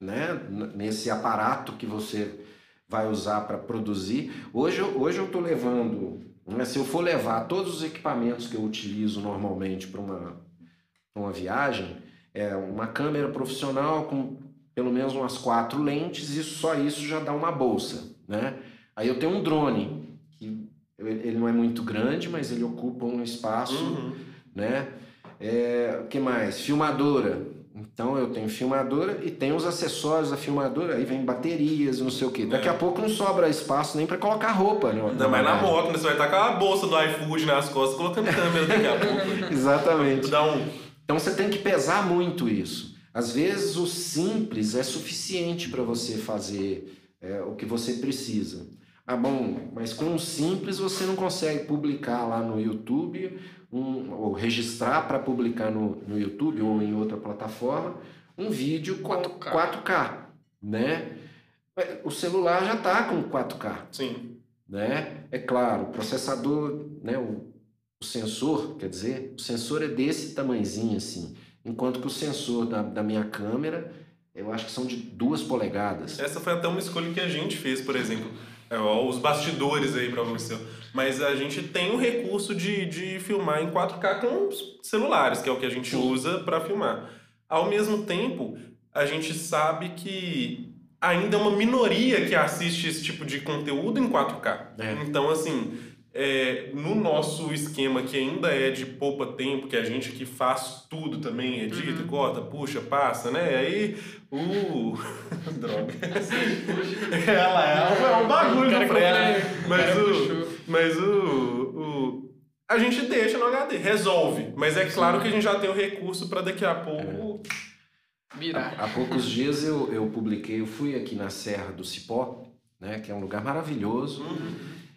né, nesse aparato que você vai usar para produzir. Hoje, eu- hoje eu estou levando, né, se eu for levar todos os equipamentos que eu utilizo normalmente para uma, pra uma viagem, é uma câmera profissional com pelo menos umas quatro lentes e só isso já dá uma bolsa, né? Aí eu tenho um drone que ele não é muito grande, mas ele ocupa um espaço, Uhum. né? É, o que mais? Filmadora. Então eu tenho filmadora e tem os acessórios da filmadora, aí vem baterias, não sei o quê. Daqui É. a pouco não sobra espaço nem para colocar roupa, né? Ainda mais na moto, né? Você vai estar com a bolsa do iFood nas costas, colocando câmera daqui a pouco. Exatamente. Dá um. Então você tem que pesar muito isso. Às vezes o simples é suficiente para você fazer é, o que você precisa. Ah, bom, mas com um simples você não consegue publicar lá no YouTube, um, ou registrar para publicar no, no YouTube ou em outra plataforma, um vídeo com 4K, 4K né? O celular já está com 4K. Sim. Né? É claro, o processador, né, o, o sensor, quer dizer, o sensor é desse tamanhozinho assim, enquanto que o sensor da, da minha câmera, eu acho que são de duas polegadas. Essa foi até uma escolha que a gente fez, por exemplo. É, ó, os bastidores aí para você. Mas a gente tem o recurso de, de filmar em 4K com celulares, que é o que a gente Sim. usa para filmar. Ao mesmo tempo, a gente sabe que ainda é uma minoria que assiste esse tipo de conteúdo em 4K. É. Então, assim, é, no nosso esquema que ainda é de poupa tempo, que é a gente que faz tudo também, edita, uhum. corta, puxa, passa, né? Aí o. Droga. ela é, é um bagulho no freio. Mas, o, mas o, o. A gente deixa no HD, resolve. Mas é claro que a gente já tem o recurso para daqui a pouco. É Virar. Há, há, poucos dias eu, eu publiquei, eu fui aqui na Serra do Cipó, né, que é um lugar maravilhoso, uhum.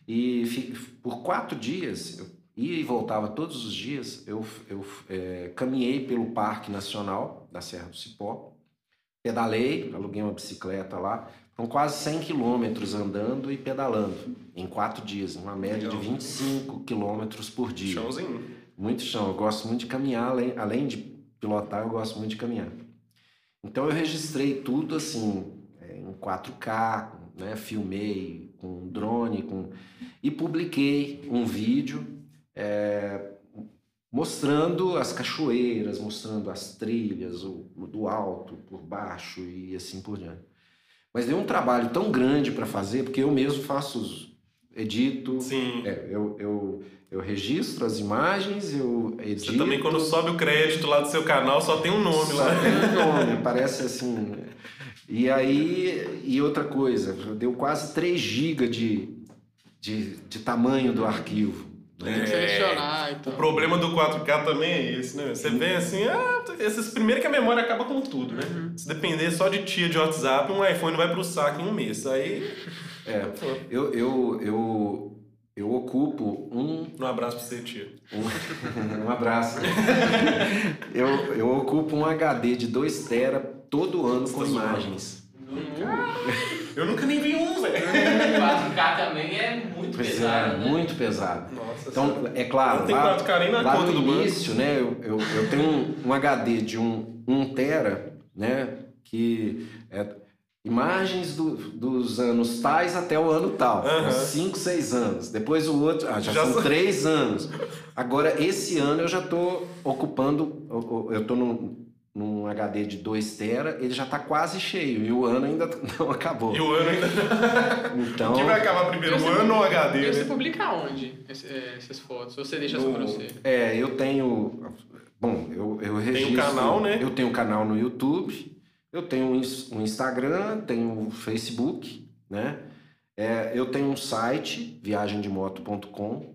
E por quatro dias, eu ia e voltava todos os dias, eu, eu é, caminhei pelo Parque Nacional da Serra do Cipó, pedalei, aluguei uma bicicleta lá, foram quase 100 quilômetros andando e pedalando em quatro dias, uma média Legal. de 25 quilômetros por dia. Chãozinho. Muito chão, eu gosto muito de caminhar, além, além de pilotar, eu gosto muito de caminhar. Então eu registrei tudo assim é, em 4K, né? filmei com drone, com e publiquei um vídeo é, mostrando as cachoeiras, mostrando as trilhas, o, do alto, por baixo e assim por diante. Mas deu um trabalho tão grande para fazer, porque eu mesmo faço os, edito, Sim. É, eu, eu eu registro as imagens, eu edito. Você também, quando sobe o crédito lá do seu canal, só tem um nome só lá. Tem um nome, parece assim. E aí, e outra coisa, deu quase 3 GB de, de, de tamanho do arquivo. Tem que selecionar então. O problema do 4K também é esse, né? Você vê assim, ah, esses, primeiro que a memória acaba com tudo, né? Uhum. Se depender só de tia de WhatsApp, um iPhone vai pro saco em um mês. Aí. É, eu, eu, eu eu ocupo um. Um abraço pra você, tia. Um, um abraço. eu, eu ocupo um HD de 2 tera todo ano com imagens. Eu nunca nem vi um, velho. 4K também é muito pois é, pesado. É, né? muito pesado. Nossa, então, é claro, não lá, 4K nem na lá conta no do início, banco. né, eu, eu, eu tenho um, um HD de 1 um, um tera, né, que é Imagens do, dos anos tais até o ano tal. 5, 6 anos. Depois o outro. Ah, já, já são 3 anos. Agora, esse ano eu já estou ocupando. Eu estou num, num HD de 2 tera, ele já está quase cheio. E o ano ainda não acabou. E o ano ainda. então. O que vai acabar primeiro, o ano ou o HD? E né? você publica onde é, essas fotos? Ou você deixa só para você? É, eu tenho. Bom, eu, eu registro. Tem um canal, né? Eu tenho um canal no YouTube. Eu tenho um Instagram, tenho um Facebook, né? É, eu tenho um site, viagemdemoto.com,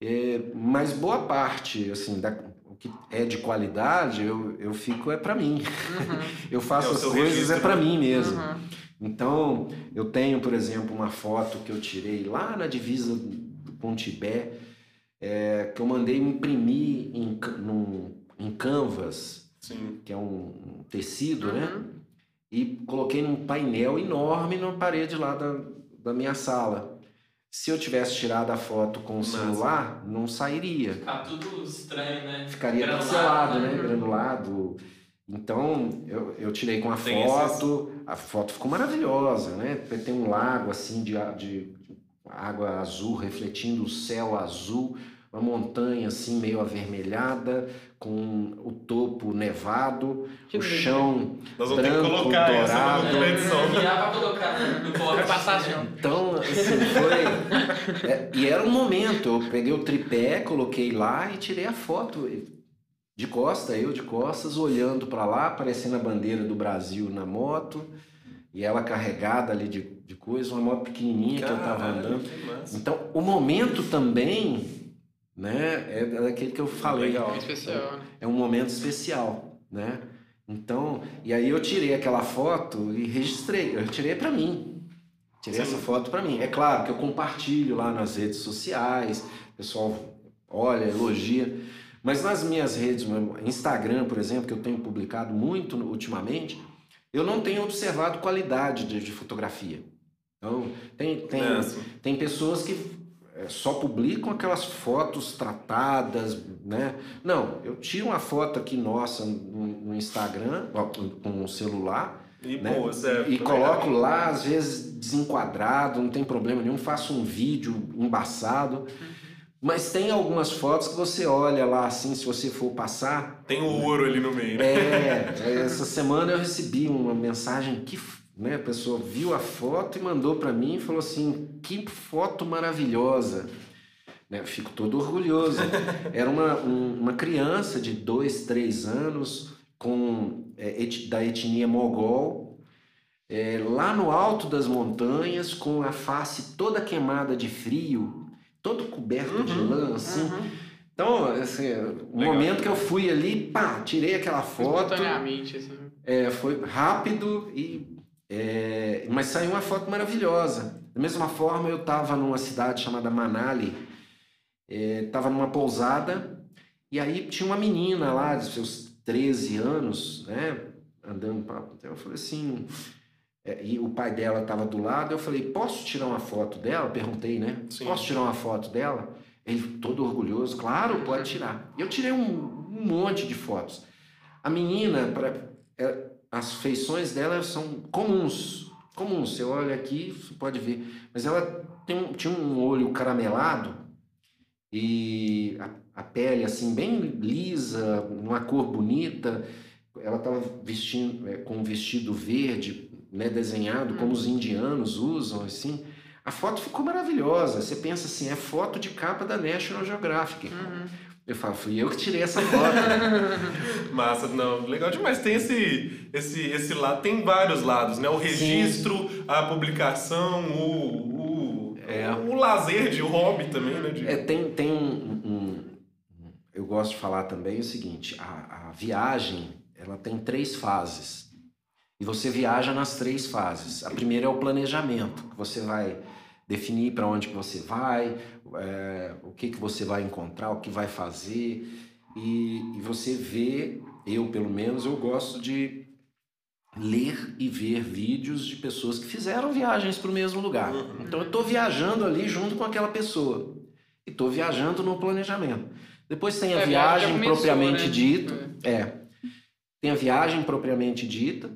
é, mas boa parte, assim, da, que é de qualidade, eu, eu fico é para mim. Uhum. eu faço é as coisas é para né? mim mesmo. Uhum. Então, eu tenho, por exemplo, uma foto que eu tirei lá na divisa do Pontibé, é, que eu mandei imprimir em, num, em Canvas, Sim. que é um tecido, né? uhum. né? E coloquei num painel enorme na parede lá da, da minha sala. Se eu tivesse tirado a foto com o Nossa. celular, não sairia. Ficar tudo estranho, né? Ficaria Granulado, pixelado, né? Granulado. Então, eu, eu tirei com a Tem foto, a foto ficou maravilhosa, né? Tem um lago assim de, de água azul refletindo o céu azul uma montanha assim meio avermelhada, com o topo nevado, que o chão Nós vamos branco, ter que colocar dourado. Essa na edição. pra colocar no assim. Então, assim, foi... É, e era um momento, eu peguei o tripé, coloquei lá e tirei a foto. De costa, eu de costas, olhando para lá, parecendo a bandeira do Brasil na moto. E ela carregada ali de, de coisa, uma moto pequenininha Caralho, que eu tava andando. Então, o momento também né? É daquele que eu falei. É especial, né? É um momento especial, né? Então, e aí eu tirei aquela foto e registrei. Eu tirei para mim. Tirei Sim. essa foto para mim. É claro que eu compartilho lá nas redes sociais, o pessoal olha, elogia. Mas nas minhas redes, Instagram, por exemplo, que eu tenho publicado muito ultimamente, eu não tenho observado qualidade de, de fotografia. Então, tem, tem, É, tem pessoas que é, só publicam aquelas fotos tratadas, né? Não, eu tiro uma foto aqui nossa no, no Instagram, ó, com o celular, E, né? pô, certo. e coloco lá, às vezes desenquadrado, não tem problema nenhum, faço um vídeo embaçado. Mas tem algumas fotos que você olha lá assim, se você for passar. Tem o ouro ali no meio, né? É, essa semana eu recebi uma mensagem que né, a pessoa viu a foto e mandou para mim e falou assim: que foto maravilhosa. Né, eu fico todo orgulhoso. Era uma, um- uma criança de dois, três anos, com, é, et- da etnia mogol, é, lá no alto das montanhas, com a face toda queimada de frio, todo coberto de lã, assim. Uhum. Então, assim, o Legal. momento que eu fui ali, pá, tirei aquela foto. Espontaneamente, assim. É, foi rápido e. é, mas saiu uma foto maravilhosa. Da mesma forma, eu estava numa cidade chamada Manali, estava numa pousada, e aí tinha uma menina lá, de seus 13 anos, né, andando para. Eu falei assim. é, e o pai dela estava do lado, eu falei: posso tirar uma foto dela? Perguntei, né? Sim. Posso tirar uma foto dela? Ele, todo orgulhoso, claro, pode tirar. Eu tirei um, um monte de fotos. A menina, pra, é, as feições dela são comuns. Comuns. Você olha aqui, você pode ver. Mas ela tem um- tinha um olho caramelado e a, a pele assim bem lisa, uma cor bonita. Ela estava vestindo é, com um vestido verde, né, desenhado como os indianos usam, assim. A foto ficou maravilhosa. Você pensa assim, é foto de capa da National Geographic. Uhum. Eu falo, fui eu que tirei essa foto. Massa, não, legal demais. Tem esse, esse, esse lado, tem vários lados, né? O registro, a publicação, o, o, É. o lazer de hobby também, né? De... É, tem, tem um, um- Eu gosto de falar também o seguinte: a, a viagem ela tem três fases. E você viaja nas três fases. A primeira é o planejamento, que você vai definir para onde que você vai, é, o que, que você vai encontrar, o que vai fazer. E, e você vê, eu pelo menos, eu gosto de ler e ver vídeos de pessoas que fizeram viagens para o mesmo lugar. Uhum. Então eu estou viajando ali junto com aquela pessoa. E estou viajando no planejamento. Depois tem a É, viagem começou, propriamente né? dita. É. Tem a viagem propriamente dita,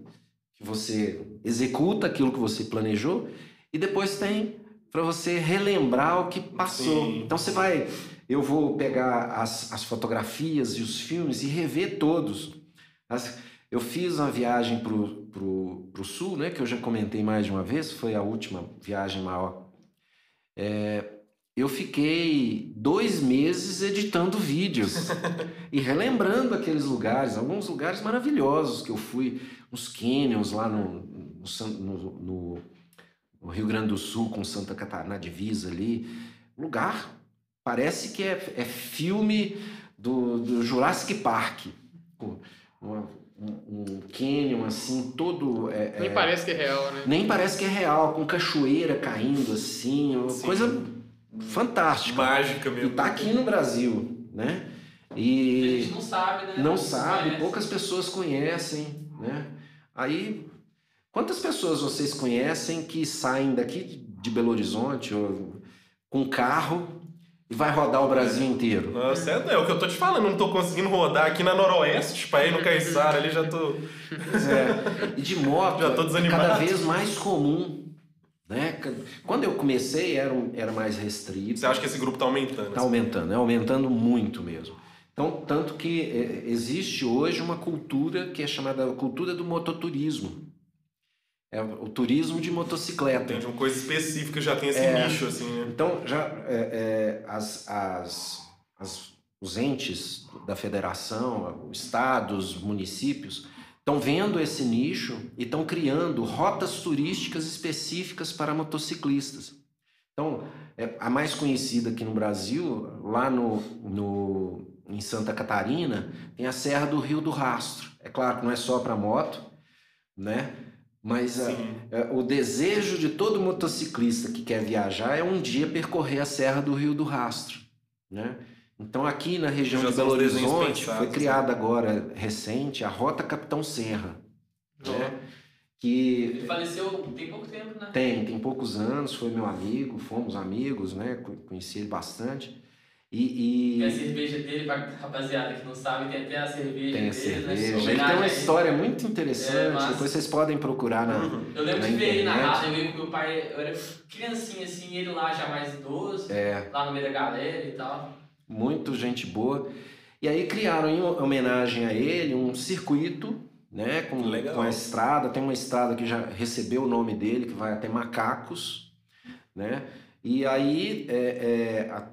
que você executa aquilo que você planejou, e depois tem para você relembrar o que passou. Sim. Então você vai. Eu vou pegar as, as fotografias e os filmes e rever todos. As- eu fiz uma viagem pro, pro, pro sul, né, que eu já comentei mais de uma vez, foi a última viagem maior. É, eu fiquei dois meses editando vídeos e relembrando aqueles lugares, alguns lugares maravilhosos que eu fui, uns canyons lá no, no, no- no- no Rio Grande do Sul com Santa Catarina, na divisa ali. Lugar, parece que é, é filme do, do Jurassic Park. Com uma- um, um canyon assim, todo. é- Nem é- parece que é real, né? nem parece que é real, com cachoeira caindo assim, uma Sim. coisa fantástica. Mágica E mesmo. tá aqui no Brasil, né? A E gente não sabe, né? não sabe, conhece. poucas pessoas conhecem, né? Aí, quantas pessoas vocês conhecem que saem daqui de Belo Horizonte com carro e vai rodar o Brasil inteiro? Nossa, é, é o que eu tô te falando, não tô conseguindo rodar aqui na Noroeste, pra ir no Caiçara ali, já tô... É. E de moto, Já tô desanimado. cada vez mais comum. Né? Quando eu comecei era, um- era mais restrito. Você acha que esse grupo tá aumentando? Está aumentando, é aumentando muito mesmo. Então, tanto que é, existe hoje uma cultura que é chamada cultura do mototurismo. É o turismo de motocicleta. Tem uma coisa específica, já tem esse É. nicho, assim, né? Então, já é, é, as, as, as- os entes da federação, os estados, municípios, estão vendo esse nicho e estão criando rotas turísticas específicas para motociclistas. Então, é, a mais conhecida aqui no Brasil, lá no, no, em Santa Catarina, tem a Serra do Rio do Rastro. É claro que não é só para moto, né? Mas a- Sim. é, o desejo de todo motociclista que quer viajar é um dia percorrer a Serra do Rio do Rastro, né? Então aqui na região Já de Belo Horizonte foi né? criada agora recente a Rota Capitão Serra, né? Que Ele faleceu tem pouco tempo, né? tem, tem poucos anos, foi meu amigo, fomos amigos, né? Co- Conheci ele bastante. E, E a cerveja dele, pra rapaziada que não sabe, tem até a cerveja tem a dele, cerveja. né? Ele tem uma história muito É, interessante, massa. depois vocês podem procurar na, Uhum. Eu lembro na de ver ele raça, eu lembro que meu pai, eu era criancinha assim, ele lá já mais idoso, É. lá no meio da galera e tal. muito gente boa. E aí criaram em homenagem a ele um circuito, né, com, Legal. com a estrada. Tem uma estrada que já recebeu o nome dele, que vai até Macacos, né? E aí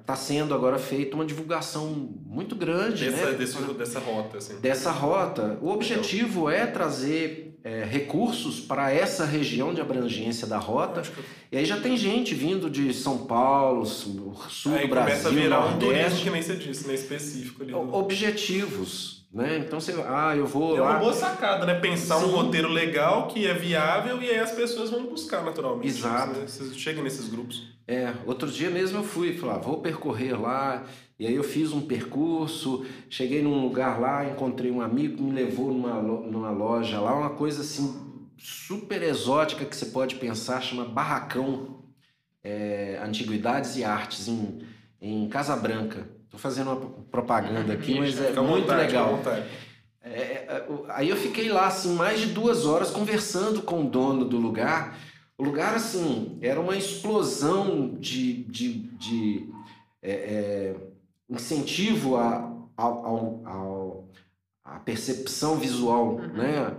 está sendo agora feita uma divulgação muito grande, Dessa, né? desse, dessa rota, assim. dessa rota. O objetivo é trazer é, recursos para essa região de abrangência da rota. Que E aí já tem gente vindo de São Paulo, sul aí do começa a Brasil, virar um turismo que nem você disse, né? Específico ali. do- objetivos, né? Então você, ah, eu vou É uma lá. boa sacada, né? Pensar um Sim. roteiro legal que é viável e aí as pessoas vão buscar naturalmente. Exato. Né? Vocês chegam nesses grupos. É, outro dia mesmo eu fui, falei, ah, vou percorrer lá. E aí eu fiz um percurso, cheguei num lugar lá, encontrei um amigo que me levou numa, numa loja lá, uma coisa assim super exótica que você pode pensar, chama Barracão é, Antiguidades e Artes em, em Casa Branca. Estou fazendo uma propaganda aqui, mas é Fica muito vontade, legal. É, é, o- aí eu fiquei lá, assim, mais de duas horas conversando com o dono do lugar. O lugar, assim, era uma explosão de, de, de é, é, incentivo a, ao, ao, ao- à percepção visual, né?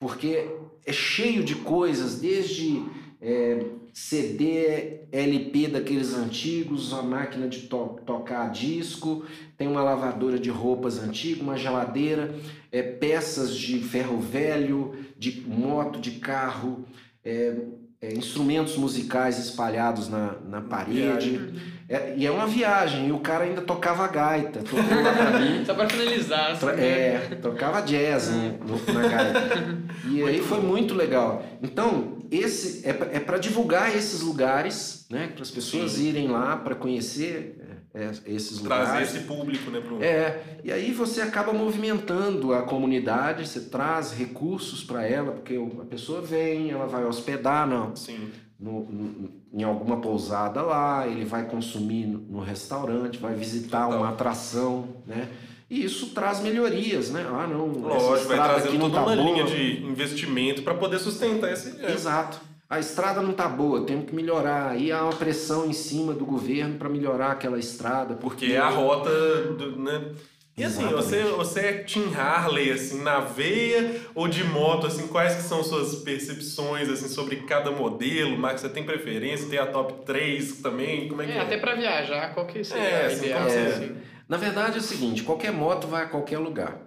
Porque é cheio de coisas, desde é, CD, LP daqueles antigos, a máquina de to- tocar disco, tem uma lavadora de roupas antiga, uma geladeira, é, peças de ferro velho, de moto, de carro, é, é, instrumentos musicais espalhados na, na parede. É, e é uma viagem, e o cara ainda tocava gaita, mim. Só pra finalizar. assim, né? É, tocava jazz no- na gaita. E aí foi muito legal. Então, esse é, é para divulgar esses lugares, né? Para as pessoas Sim. irem lá para conhecer é, é, esses Trazer lugares. esse público, né? Pro... É, e aí você acaba movimentando a comunidade, você traz recursos para ela, porque a pessoa vem, ela vai hospedar não, Sim. no, no- em alguma pousada lá, ele vai consumir no, no restaurante, vai visitar Total. uma atração, né? E isso traz melhorias, né? Ah, não, essa Lógico, vai trazendo toda tá uma boa. linha de investimento para poder sustentar esse. é. Exato. A estrada não tá boa, temos que melhorar. Aí há uma pressão em cima do governo para melhorar aquela estrada, Porque é a rota, do, né? E assim, Exatamente. você, você é Tim Harley, assim, na veia ou de moto, assim, quais que são suas percepções, assim, sobre cada modelo? Max, você tem preferência? Tem a top 3 também? Como é que É, é? até pra viajar, qual que seria É, a assim, como você- assim? Na verdade é o seguinte, qualquer moto vai a qualquer lugar.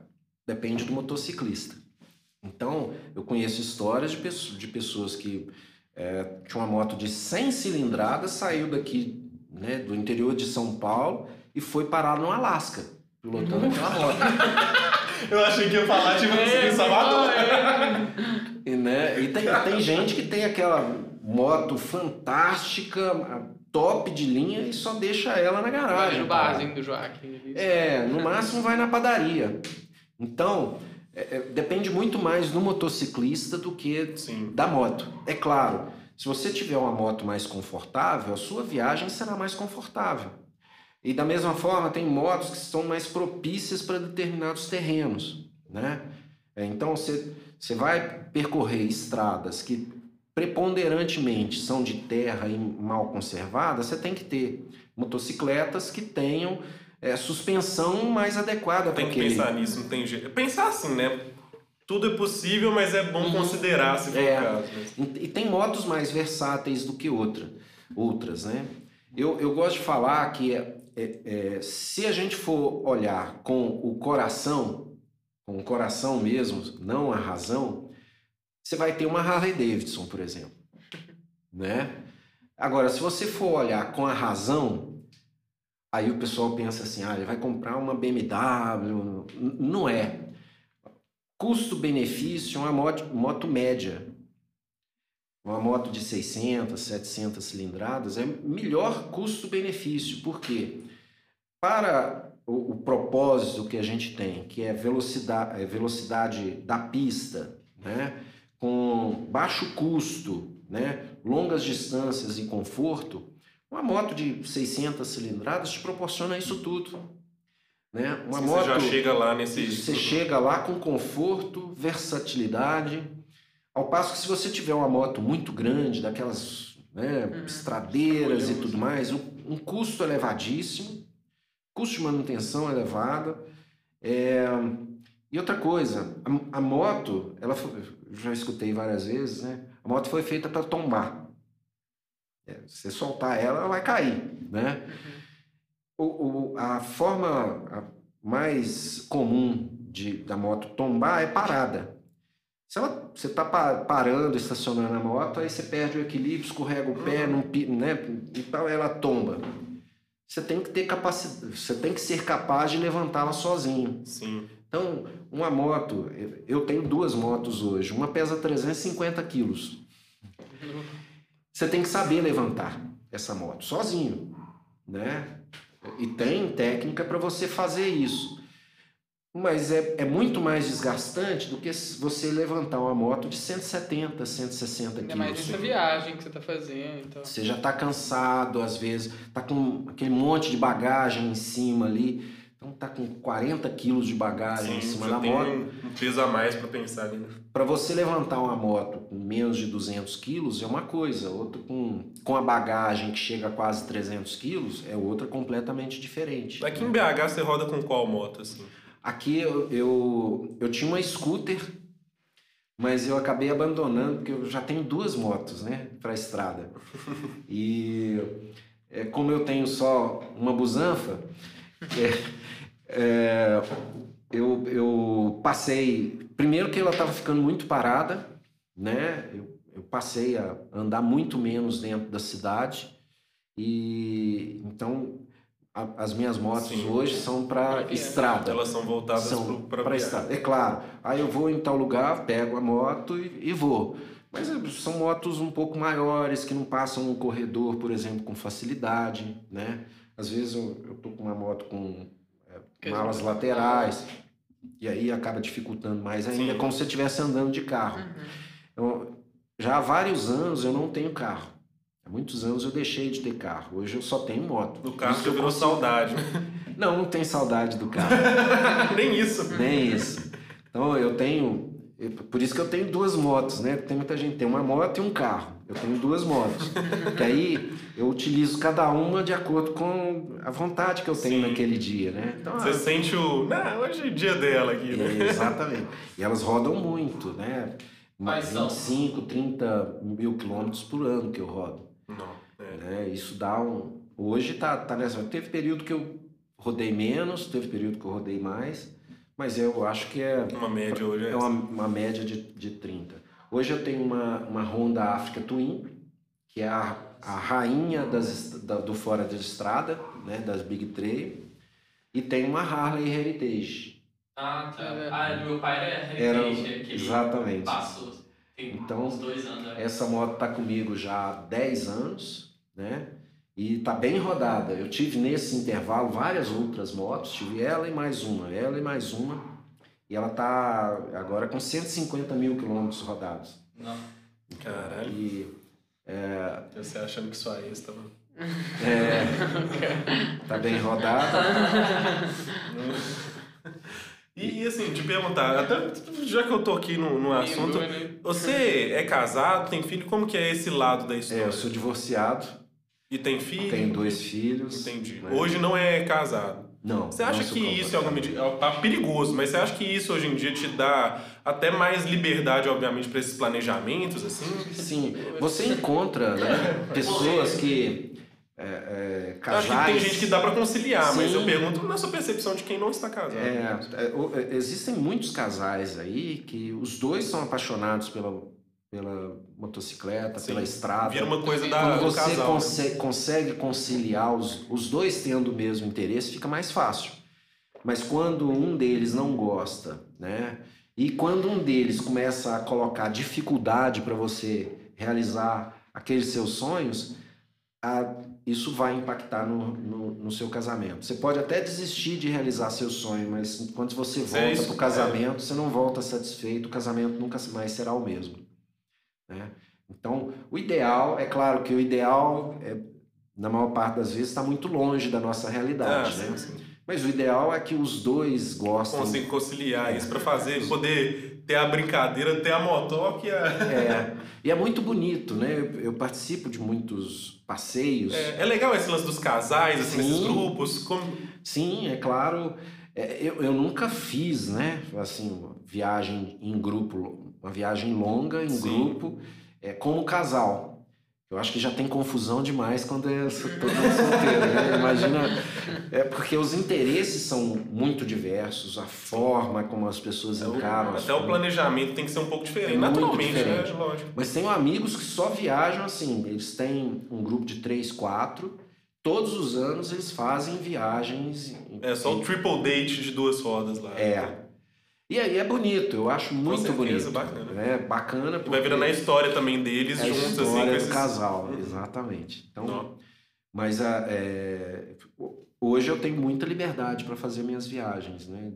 Depende do motociclista. Então, eu conheço histórias de pessoas, de pessoas que é, tinha uma moto de 100 cilindradas, saiu daqui né, do interior de São Paulo e foi parar no Alasca, pilotando aquela moto. Eu achei que ia falar, tipo, assim, em Salvador. E, né, e tem, tem gente que tem aquela moto fantástica, top de linha e só deixa ela na Vai garagem. no parada. barzinho do Joaquim. ali. É, no máximo vai na padaria. Então, é, é, depende muito mais do motociclista do que Sim. da moto. É claro, se você tiver uma moto mais confortável, a sua viagem será mais confortável. E da mesma forma, tem motos que são mais propícias para determinados terrenos, né? É, Então, você, você vai percorrer estradas que preponderantemente são de terra e mal conservadas, você tem que ter motocicletas que tenham é, suspensão mais adequada para Tem que aquele... pensar nisso, não tem jeito. Pensar assim, né? Tudo é possível, mas é bom considerar, se for É. o caso. né? E tem motos mais versáteis do que outra, outras, né? Eu, eu gosto de falar que é, é, é, se a gente for olhar com o coração, com o coração mesmo, não a razão, você vai ter uma Harley Davidson, por exemplo, né? Agora, se você for olhar com a razão, aí o pessoal pensa assim, ah, ele vai comprar uma BMW, não é. Custo-benefício é uma moto, moto média, uma moto de 600, 700 cilindradas é melhor custo-benefício. Por quê? Para o, o, propósito que a gente tem, que é velocidade, é velocidade da pista, né? Com baixo custo, né? longas distâncias e conforto, uma moto de 600 cilindradas te proporciona isso tudo. Né? Uma Sim, moto, você já chega lá nesse. Você chega lá com conforto, versatilidade. Ao passo que se você tiver uma moto muito grande, daquelas né, Uhum. estradeiras e tudo mais, um, um custo elevadíssimo, custo de manutenção elevado. É, E outra coisa, a, a moto, ela já escutei várias vezes, né? A moto foi feita para tombar. É, se você soltar ela, ela vai cair, né? Uhum. O, o- a forma mais comum de, da moto tombar é parada. Se ela, você está parando, estacionando a moto, aí você perde o equilíbrio, escorrega o pé, não, pi- né? então ela tomba. Você tem que ter capacidade, você tem que ser capaz de levantá-la sozinho. Sim. Então, uma moto, eu- tenho duas motos hoje, uma pesa 350 quilos. Você tem que saber levantar essa moto sozinho, né? E tem técnica para você fazer isso. Mas é, é muito mais desgastante do que você levantar uma moto de 170, 160 Ainda mais quilos. nessa viagem que você tá fazendo. Então. Você já está cansado, às vezes, tá com aquele monte de bagagem em cima ali. Então tá com 40 quilos de bagagem em Sim, cima já da moto. um, peso a mais para pensar ali. né? Para você levantar uma moto com menos de 200 quilos é uma coisa, outra com, com a bagagem que chega a quase 300 quilos é outra completamente diferente. Aqui em BH você roda com qual moto, assim? Aqui eu, eu, eu tinha uma scooter, mas eu acabei abandonando porque eu já tenho duas motos, né, para estrada. E é, como eu tenho só uma busanfa, é, é, eu, eu passei. Primeiro que ela estava ficando muito parada, né? Eu, eu passei a andar muito menos dentro da cidade e então a- as minhas motos Sim. hoje são para É. estrada. Elas são voltadas para estrada. É claro. Aí eu vou em tal lugar, pego a moto e, e vou. Mas é, são motos um pouco maiores que não passam um corredor, por exemplo, com facilidade, né? Às vezes eu, eu tô com uma moto com malas laterais e aí acaba dificultando mais ainda, Sim. é como se você estivesse andando de carro. Uhum. Eu- já há vários anos eu não tenho carro. Há muitos anos eu deixei de ter carro. Hoje eu só tenho moto. Do carro isso que eu virou consigo- saudade. Não, não tenho saudade do carro. Nem isso. Nem isso. Então eu tenho. Por isso que eu tenho duas motos, né? Tem muita gente tem uma moto e um carro. Eu tenho duas motos. que aí eu utilizo cada uma de acordo com a vontade que eu tenho Sim. naquele dia, né? Então, Você sente o. Não, hoje é dia dela aqui, né? é, exatamente. E elas rodam muito, né? São? 25, 30 mil quilômetros por ano que eu rodo. Não, é. né? Isso dá um. Hoje tá, tá nessa. Teve período que eu rodei menos, teve período que eu rodei mais, mas eu acho que é, Uma média hoje é é uma, uma média de, de 30. Hoje eu tenho uma, uma Honda Africa Twin, que é a, a rainha das, da- do fora de estrada, né? das Big Trail, e tem uma Harley Heritage. Ah, tá. É. Ah, meu pai era Era, Heritage, que ele exatamente. passou. Tem Então, uns dois anos. né? Essa moto está comigo já há 10 anos, né? E está bem rodada. Eu tive nesse intervalo várias outras motos, tive ela e mais uma, ela e mais uma. E ela está agora com 150 mil quilômetros rodados. Não. Caralho. E Você achando que só isso tava. é, tá bem rodada. E, e, assim, te perguntar, até já que eu tô aqui no, no assunto, você é casado, tem filho, como que é esse lado da É, história? eu sou divorciado, E tem filho? tenho dois filhos. Entendi. né? Hoje não é casado. Não. Você acha que isso é alguma medida. Papo perigoso, mas você acha que isso hoje em dia te dá até mais liberdade, obviamente, para esses planejamentos, assim? Sim, você encontra né, pessoas que. É, é, Eu Acho casais. que tem gente que dá para conciliar, mas Sim. eu pergunto na sua percepção de quem não está casado. É, é, é, existem muitos casais aí que os dois são apaixonados pela, pela motocicleta, Sim, pela estrada. Vira uma coisa da, Quando do você casal. né? conse- consegue conciliar os, os dois tendo o mesmo interesse, fica mais fácil. Mas quando um deles não gosta, né? E quando um deles começa a colocar dificuldade para você realizar aqueles seus sonhos, a, isso vai impactar no, no, no, seu casamento. Você pode até desistir de realizar seu sonho, mas quando você volta é para o casamento, é. você não volta satisfeito, o casamento nunca mais será o mesmo. Né? Então, o ideal, é claro que o ideal, é, na maior parte das vezes, está muito longe da nossa realidade. Ah, né? Sim, sim. Mas o ideal é que os dois gostem. Conseguem conciliar isso para fazer, poder ter a brincadeira, ter a motoca e a. É. E é muito bonito, né? Eu, eu participo de muitos passeios. É, é, legal esse lance dos casais, assim, Sim. esses grupos. Como... Sim, é claro. É, eu, eu nunca fiz, né? Assim, viagem em grupo, uma viagem longa em Sim. grupo, é, como casal. Eu acho que já tem confusão demais quando é todo solteiro, né? Imagina. É porque os interesses são muito diversos, a forma como as pessoas é encaram. Até o planejamento tem que ser um pouco diferente, é naturalmente, né? diferente. né? Lógico. Mas tenho amigos que só viajam assim, eles têm um grupo de três, quatro. Todos os anos eles fazem viagens. É só o triple date de duas rodas lá. É. E aí é bonito, eu acho muito certeza, bonito. bacana. É bacana porque vai virando a história também deles é juntos a assim com esses... casal, uhum. exatamente. Então, Não. mas a, é, hoje eu tenho muita liberdade para fazer minhas viagens, né?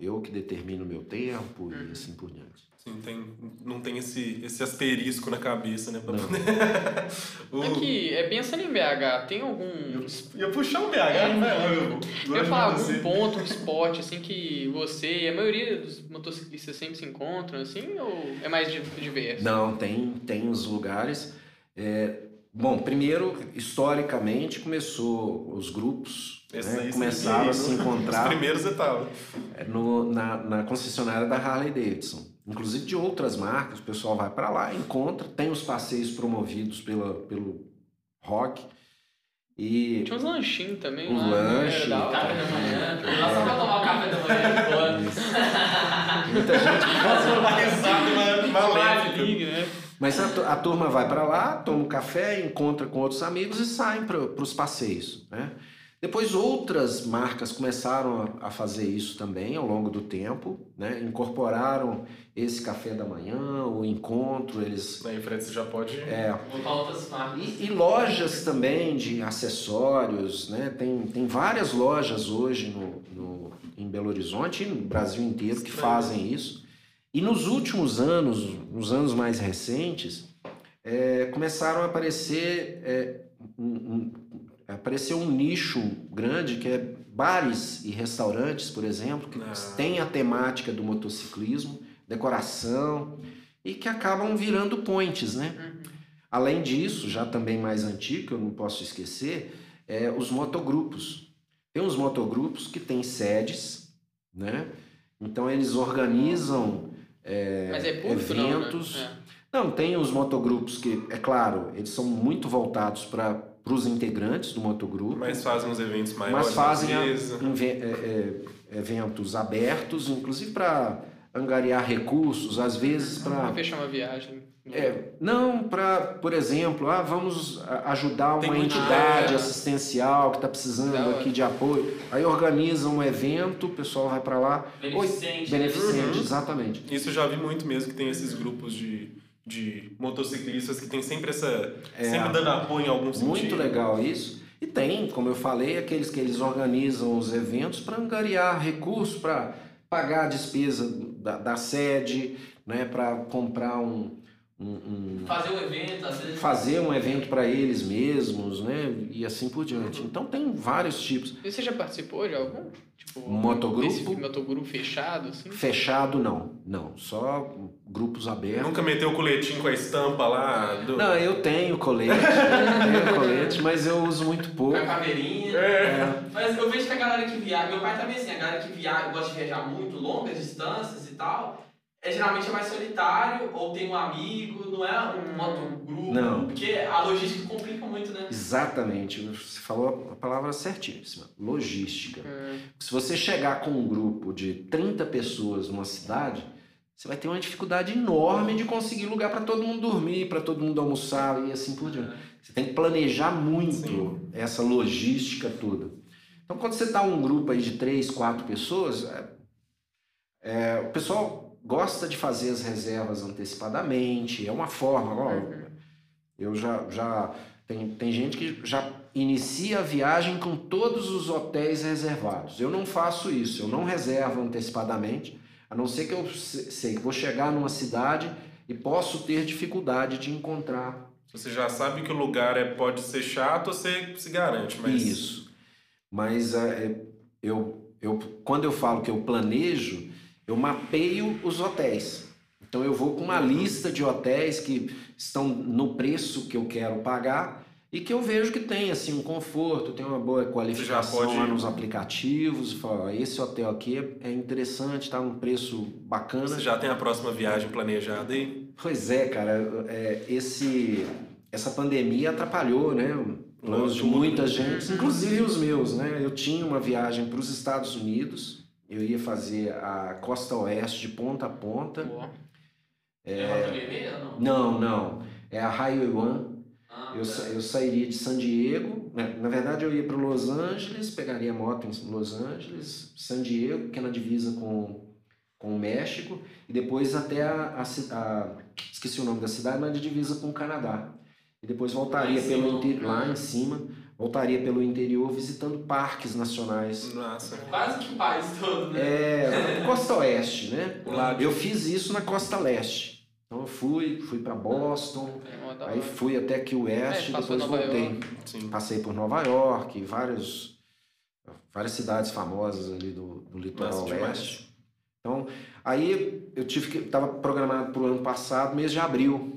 Eu que determino o meu tempo e uhum. assim por diante. Sim, tem, não tem esse, esse asterisco na cabeça, né? Pra poder... o... Aqui, é pensando em BH, tem algum. Eu ia puxar um BH, é, né? Eu, eu ia falar algum ponto, um esporte, assim, que você e a maioria dos motociclistas sempre se encontram, assim, ou é mais diverso? Não, tem, tem os lugares. É, bom, primeiro, historicamente, começou os grupos né, começaram a se encontrar. Os primeiros etapas. É, no, na, na concessionária da Harley Davidson inclusive de outras marcas, o pessoal vai para lá, encontra, tem os passeios promovidos pela, pelo rock. E Tinha uns lanchinhos também. Os lanches. Café da manhã. Lá só pra tomar o café da manhã. Muita gente que faz uma né? Mas a, a turma vai para lá, toma um café, encontra com outros amigos e saem para os passeios. Né? Depois outras marcas começaram a, fazer isso também ao longo do tempo, né? incorporaram esse café da manhã, o encontro, eles... Na frente você já pode... É. outras marcas. E, e, lojas também de acessórios, né? tem, tem várias lojas hoje no, no, em Belo Horizonte e no Brasil inteiro que fazem isso. E nos últimos anos, nos anos mais recentes, é, começaram a aparecer é, um, um, apareceu um nicho grande que é bares e restaurantes, por exemplo, que ah. tem a temática do motociclismo, decoração e que acabam virando points, né? Uhum. Além disso, já também mais antigo, eu não posso esquecer, é os motogrupos. Tem uns motogrupos que têm sedes, né? Então eles organizam é, é eventos. Não, né? é. não, tem os motogrupos que, é claro, eles são muito voltados para para os integrantes do motogrupo. Mas fazem os eventos maiores. Mas fazem a, é, é, eventos abertos, inclusive para angariar recursos, às vezes para. Para fechar uma viagem. É, não, para, por exemplo, ah, vamos ajudar uma Tem entidade assistencial que está precisando aqui de apoio. Aí organiza um evento, o pessoal vai para lá. Beneficente. Oi, beneficente, uhum. exatamente. Isso já vi muito mesmo, que tem esses grupos de de motociclistas que tem sempre essa. É, sempre dando apoio em algum sentido. Muito legal isso. E tem, como eu falei, aqueles que eles organizam os eventos para angariar recursos, para pagar a despesa da, da sede, né, para comprar um, um, um, fazer um evento, às vezes. Fazer um evento para eles mesmos, né? E assim por diante. Então tem vários tipos. E você já participou de algum? Tipo, motogrupo? motogrupo fechado, assim? Fechado não, não. Só grupos abertos. Nunca meteu o coletinho com a estampa lá? Do... Não, eu tenho colete, eu tenho colete, mas eu uso muito pouco. Com a caveirinha. É. é. Mas eu vejo que a galera que viaja, meu pai também assim, a galera que viaja, gosta de viajar muito, longas distâncias e tal é geralmente é mais solitário ou tem um amigo, não é um motogrupo. Não. Porque a logística complica muito, né? Exatamente. Você falou a palavra certíssima. Logística. Hum. Se você chegar com um grupo de 30 pessoas numa cidade, você vai ter uma dificuldade enorme de conseguir lugar para todo mundo dormir, para todo mundo almoçar e assim por diante. Você tem que planejar muito Sim. essa logística toda. Então, quando você está um grupo aí de três, quatro pessoas, é, é, o pessoal gosta de fazer as reservas antecipadamente, é uma forma. Ó, eu já, já tem, tem gente que já inicia a viagem com todos os hotéis reservados. Eu não faço isso, eu não reservo antecipadamente, a não ser que eu se- sei que vou chegar numa cidade e posso ter dificuldade de encontrar Você já sabe que o lugar é, pode ser chato, você se garante, mas. Isso. Mas é, eu, eu, quando eu falo que eu planejo, eu mapeio os hotéis. Então eu vou com uma lista de hotéis que estão no preço que eu quero pagar e que eu vejo que tem assim um conforto, tem uma boa qualificação pode- lá nos aplicativos. Fala, esse hotel aqui é, é interessante, está num preço bacana. Você já tem a próxima viagem planejada aí? Pois é, cara, é, esse, essa pandemia atrapalhou, né? Planos de muita gente, inclusive os meus, né? Eu tinha uma viagem para os Estados Unidos, eu ia fazer a costa oeste de ponta a ponta. Boa. É Vermelha ou não? Não, não, é a Highway One. Ah, Eu, tá. sa- eu sairia de San Diego, né? na verdade eu ia para Los Angeles, pegaria moto em Los Angeles, San Diego, que é na divisa com, com o México, e depois até a, a a- esqueci o nome da cidade, mas de divisa com o Canadá. E depois voltaria Lá pelo interior, lá em cima, voltaria pelo interior visitando parques nacionais. Nossa. Quase que o país todo, né? É, costa oeste, né? Eu fiz isso na costa leste. Então eu fui, fui para Boston, É aí fui até Key West, É, passou depois em Nova voltei. Passei por Nova York, vários, várias cidades famosas ali do, do litoral demais. oeste. Então, aí eu tive que estava programado para o ano passado, mês de abril.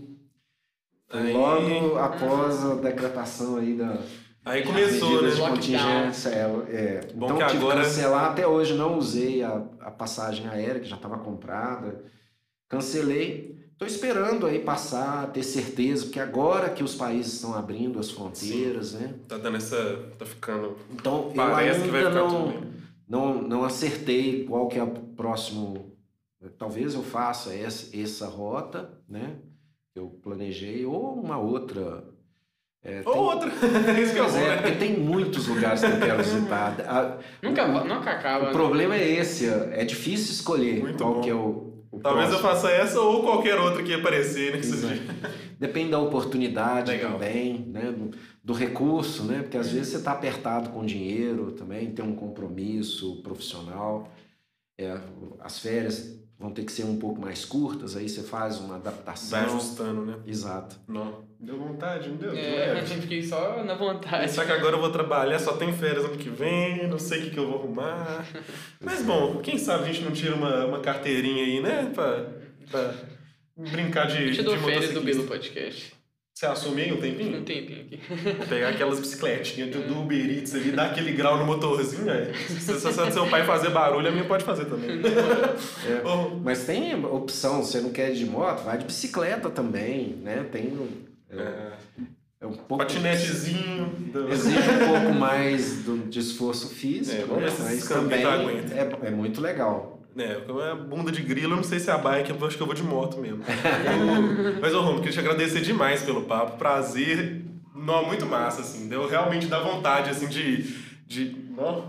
Aí- Logo após a decretação aí da Aí começou, de né? Lockdown. contingência. É, é. Bom então que tive agora- que cancelar. Até hoje não usei a, a passagem aérea que já estava comprada. Cancelei. Estou esperando aí passar, ter certeza, porque agora que os países estão abrindo as fronteiras, né? Tá dando essa. Tá ficando. Então Parece eu que vai ainda ficar não, não, não acertei qual que é o próximo. Talvez eu faça essa, essa rota, né? Eu planejei, ou uma outra. É, Ou tem- outra. É isso que eu vou, é, né? porque tem muitos lugares que eu quero visitar. A- Nunca, o, nunca acaba. o né? problema é esse, é difícil escolher Muito qual bom. que é o, o Talvez eu faça essa ou qualquer outra que aparecer nesse Exato. dia. Depende da oportunidade Legal. também, né? Do, do recurso, né? Porque às vezes você está apertado com dinheiro também, tem um compromisso profissional. É, as férias vão ter que ser um pouco mais curtas, aí você faz uma adaptação. Vai ajustando, né? Exato. Não. Deu vontade, não deu? É, É. fiquei só na vontade. Só que agora eu vou trabalhar, só tem férias ano que vem, não sei o que, que eu vou arrumar. Mas bom, quem sabe a gente não tira uma, uma carteirinha aí, né? Pra, pra brincar de. Eu te de dou férias do. Belo Podcast. Você assume aí um tempinho? Um tempinho aqui. Pegar aquelas bicicletinhas do, do Uber Eats ali, dar aquele grau no motorzinho. Se se seu pai fazer barulho, a minha pode fazer também. É. Mas tem opção, você não quer ir de moto, vai de bicicleta também, né? Tem é, é, é um pouco patinetezinho. do- exige um pouco mais do, de esforço físico, É, né? mas também tá aguenta. é, é muito legal. É, como é bunda de grilo, eu não sei se é a bike, eu acho que eu vou de moto mesmo. Mas, ô Romo, queria te agradecer demais pelo papo, prazer, não, muito massa, assim, deu realmente dá vontade, assim, de... de ó,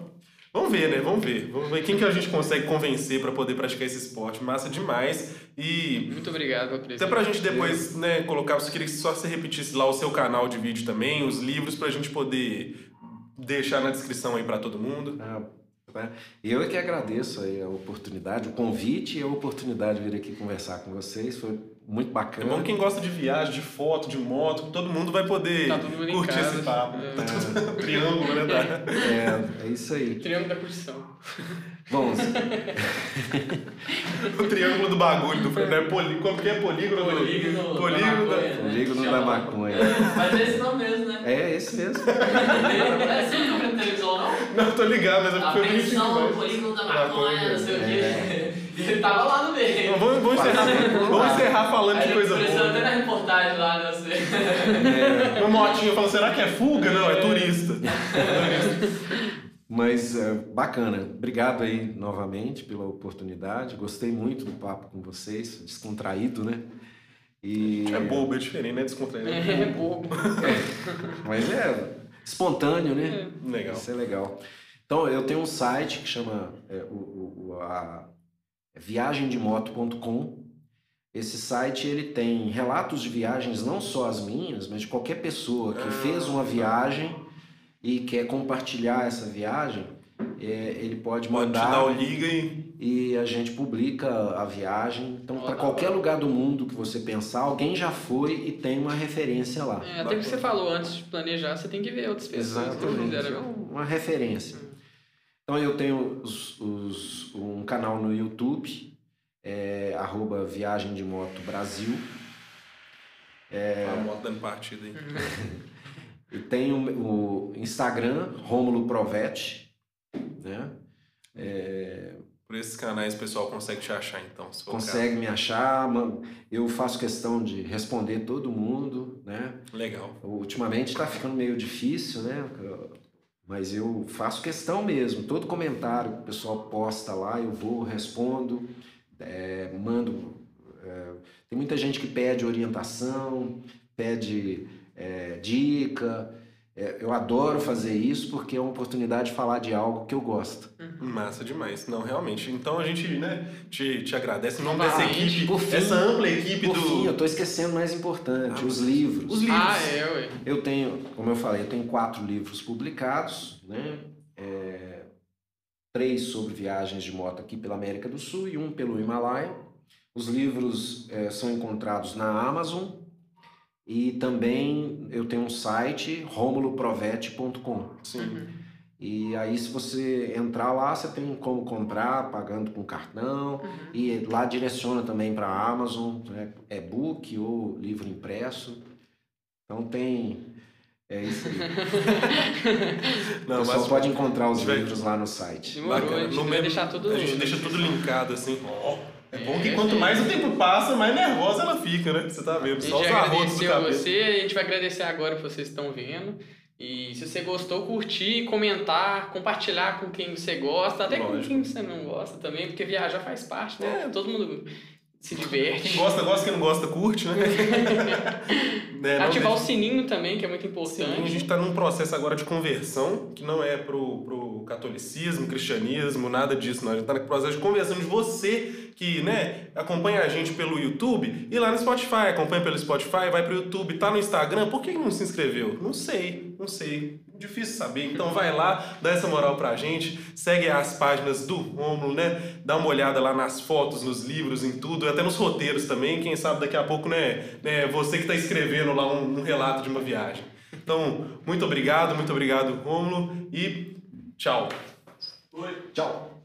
vamos ver, né, vamos ver, vamos ver quem que a gente consegue convencer para poder praticar esse esporte, massa demais, e Muito obrigado até pra gente depois, né, colocar, eu queria que só você repetisse lá o seu canal de vídeo também, os livros, pra gente poder deixar na descrição aí pra todo mundo. Ah? Eu é que agradeço aí a oportunidade, o convite e a oportunidade de vir aqui conversar com vocês. Foi muito É bacana. bom quem gosta de viagem, de foto, de moto, todo mundo vai poder Tá todo mundo curtir casa. esse papo. É. Tá tudo triângulo, né? Tá? É, é isso aí. Triângulo da curtição. Bom, O triângulo do bagulho, do né? Poli, como que é? Polígono. Polígono, Polígono da... maconha, né? polígono da maconha. Mas é esse nome mesmo, né? É esse mesmo. É, nunca viu na televisão, não? Não, tô ligado, mas é porque eu tive Atenção, mais. polígono da Maconha, maconha, não sei o é. quê. E ele tava lá no meio. Vamos, vamos, encerrar, vamos encerrar falando de coisa apareceu até boa. na reportagem lá, não sei. É, Uma motinha falando, será que é fuga? Não, é turista. É turista. Mas é, bacana. Obrigado aí novamente pela oportunidade. Gostei muito do papo com vocês, descontraído, né? E, É bobo, é diferente, né? Descontraído. É bobo. mas é espontâneo, né? Legal. Isso é legal. Então, eu tenho um site que chama é, o, o- a é viagemdemoto.com. Esse site ele tem relatos de viagens, não só as minhas, mas de qualquer pessoa que Ah, fez uma viagem e quer compartilhar essa viagem, é, ele pode Pode te mandar dar o liga e. e a gente publica a viagem. Então, para da qualquer lugar do mundo que você pensar, alguém já foi e tem uma referência lá. É, até que você falou antes de planejar, você tem que ver outras pessoas que Exatamente. É fizeram. uma referência. Então eu tenho os- os- um canal no YouTube, é, arroba Viagem de Moto Brasil. É... A moto dando partida aí. E tenho o Instagram, Rômulo Provete. Né? É, Por esses canais o pessoal consegue te achar, então, consegue me achar. Eu faço questão de responder todo mundo. Né? Legal. Ultimamente está ficando meio difícil, né? Mas eu faço questão mesmo. Todo comentário que o pessoal posta lá, eu vou, respondo, é, mando. é, tem muita gente que pede orientação, pede é, dica. É, eu adoro fazer isso porque é uma oportunidade de falar de algo que eu gosto. Massa demais. Não, realmente. Então a gente, né, te, te agradece em nome Ah, dessa equipe, por fim- essa ampla equipe Por do. fim, eu estou esquecendo o mais importante, Ah, os livros. Os livros. Ah, é, ué. Eu tenho, como eu falei, eu tenho quatro livros publicados, né? É, três sobre viagens de moto aqui pela América do Sul e um pelo Himalaia. Os livros é, são encontrados na Amazon e também eu tenho um site, romuloprovete.com. Sim. E aí, se você entrar lá, você tem como comprar pagando com cartão. E lá direciona também para a Amazon, né? e-book ou livro impresso. Então tem. É isso aí. Não, o pessoal mas pode encontrar os livros lá no site. Demorou, bacana. a gente No vai mesmo- deixar tudo. A gente deixa tudo linkado assim. É bom que quanto mais o tempo passa, mais nervosa ela fica, né? Você tá vendo? A Só gente os arrotos do cabelo. você, a gente vai agradecer agora que vocês estão vendo. E se você gostou, curtir, comentar, compartilhar com quem você gosta, até com Lógico. quem você não gosta também, porque viajar faz parte, né? É. Todo mundo se diverte. Quem gosta, gosta, quem não gosta, curte, né? Né, Ativar o sininho também, que é muito importante. a gente está num processo agora de conversão, que não é pro, pro catolicismo, cristianismo, nada disso, não. A gente está no processo de conversão de você que, né, acompanha a gente pelo YouTube e lá no Spotify, acompanha pelo Spotify, vai pro YouTube, tá no Instagram, por que não se inscreveu? Não sei, não sei. Difícil saber. Então vai lá, dá essa moral pra gente, segue as páginas do Rômulo, né? Dá uma olhada lá nas fotos, nos livros, em tudo, até nos roteiros também. Quem sabe daqui a pouco, né, né você que tá escrevendo lá um, um relato de uma viagem. Então, muito obrigado, muito obrigado, Rômulo, e tchau. Tchau!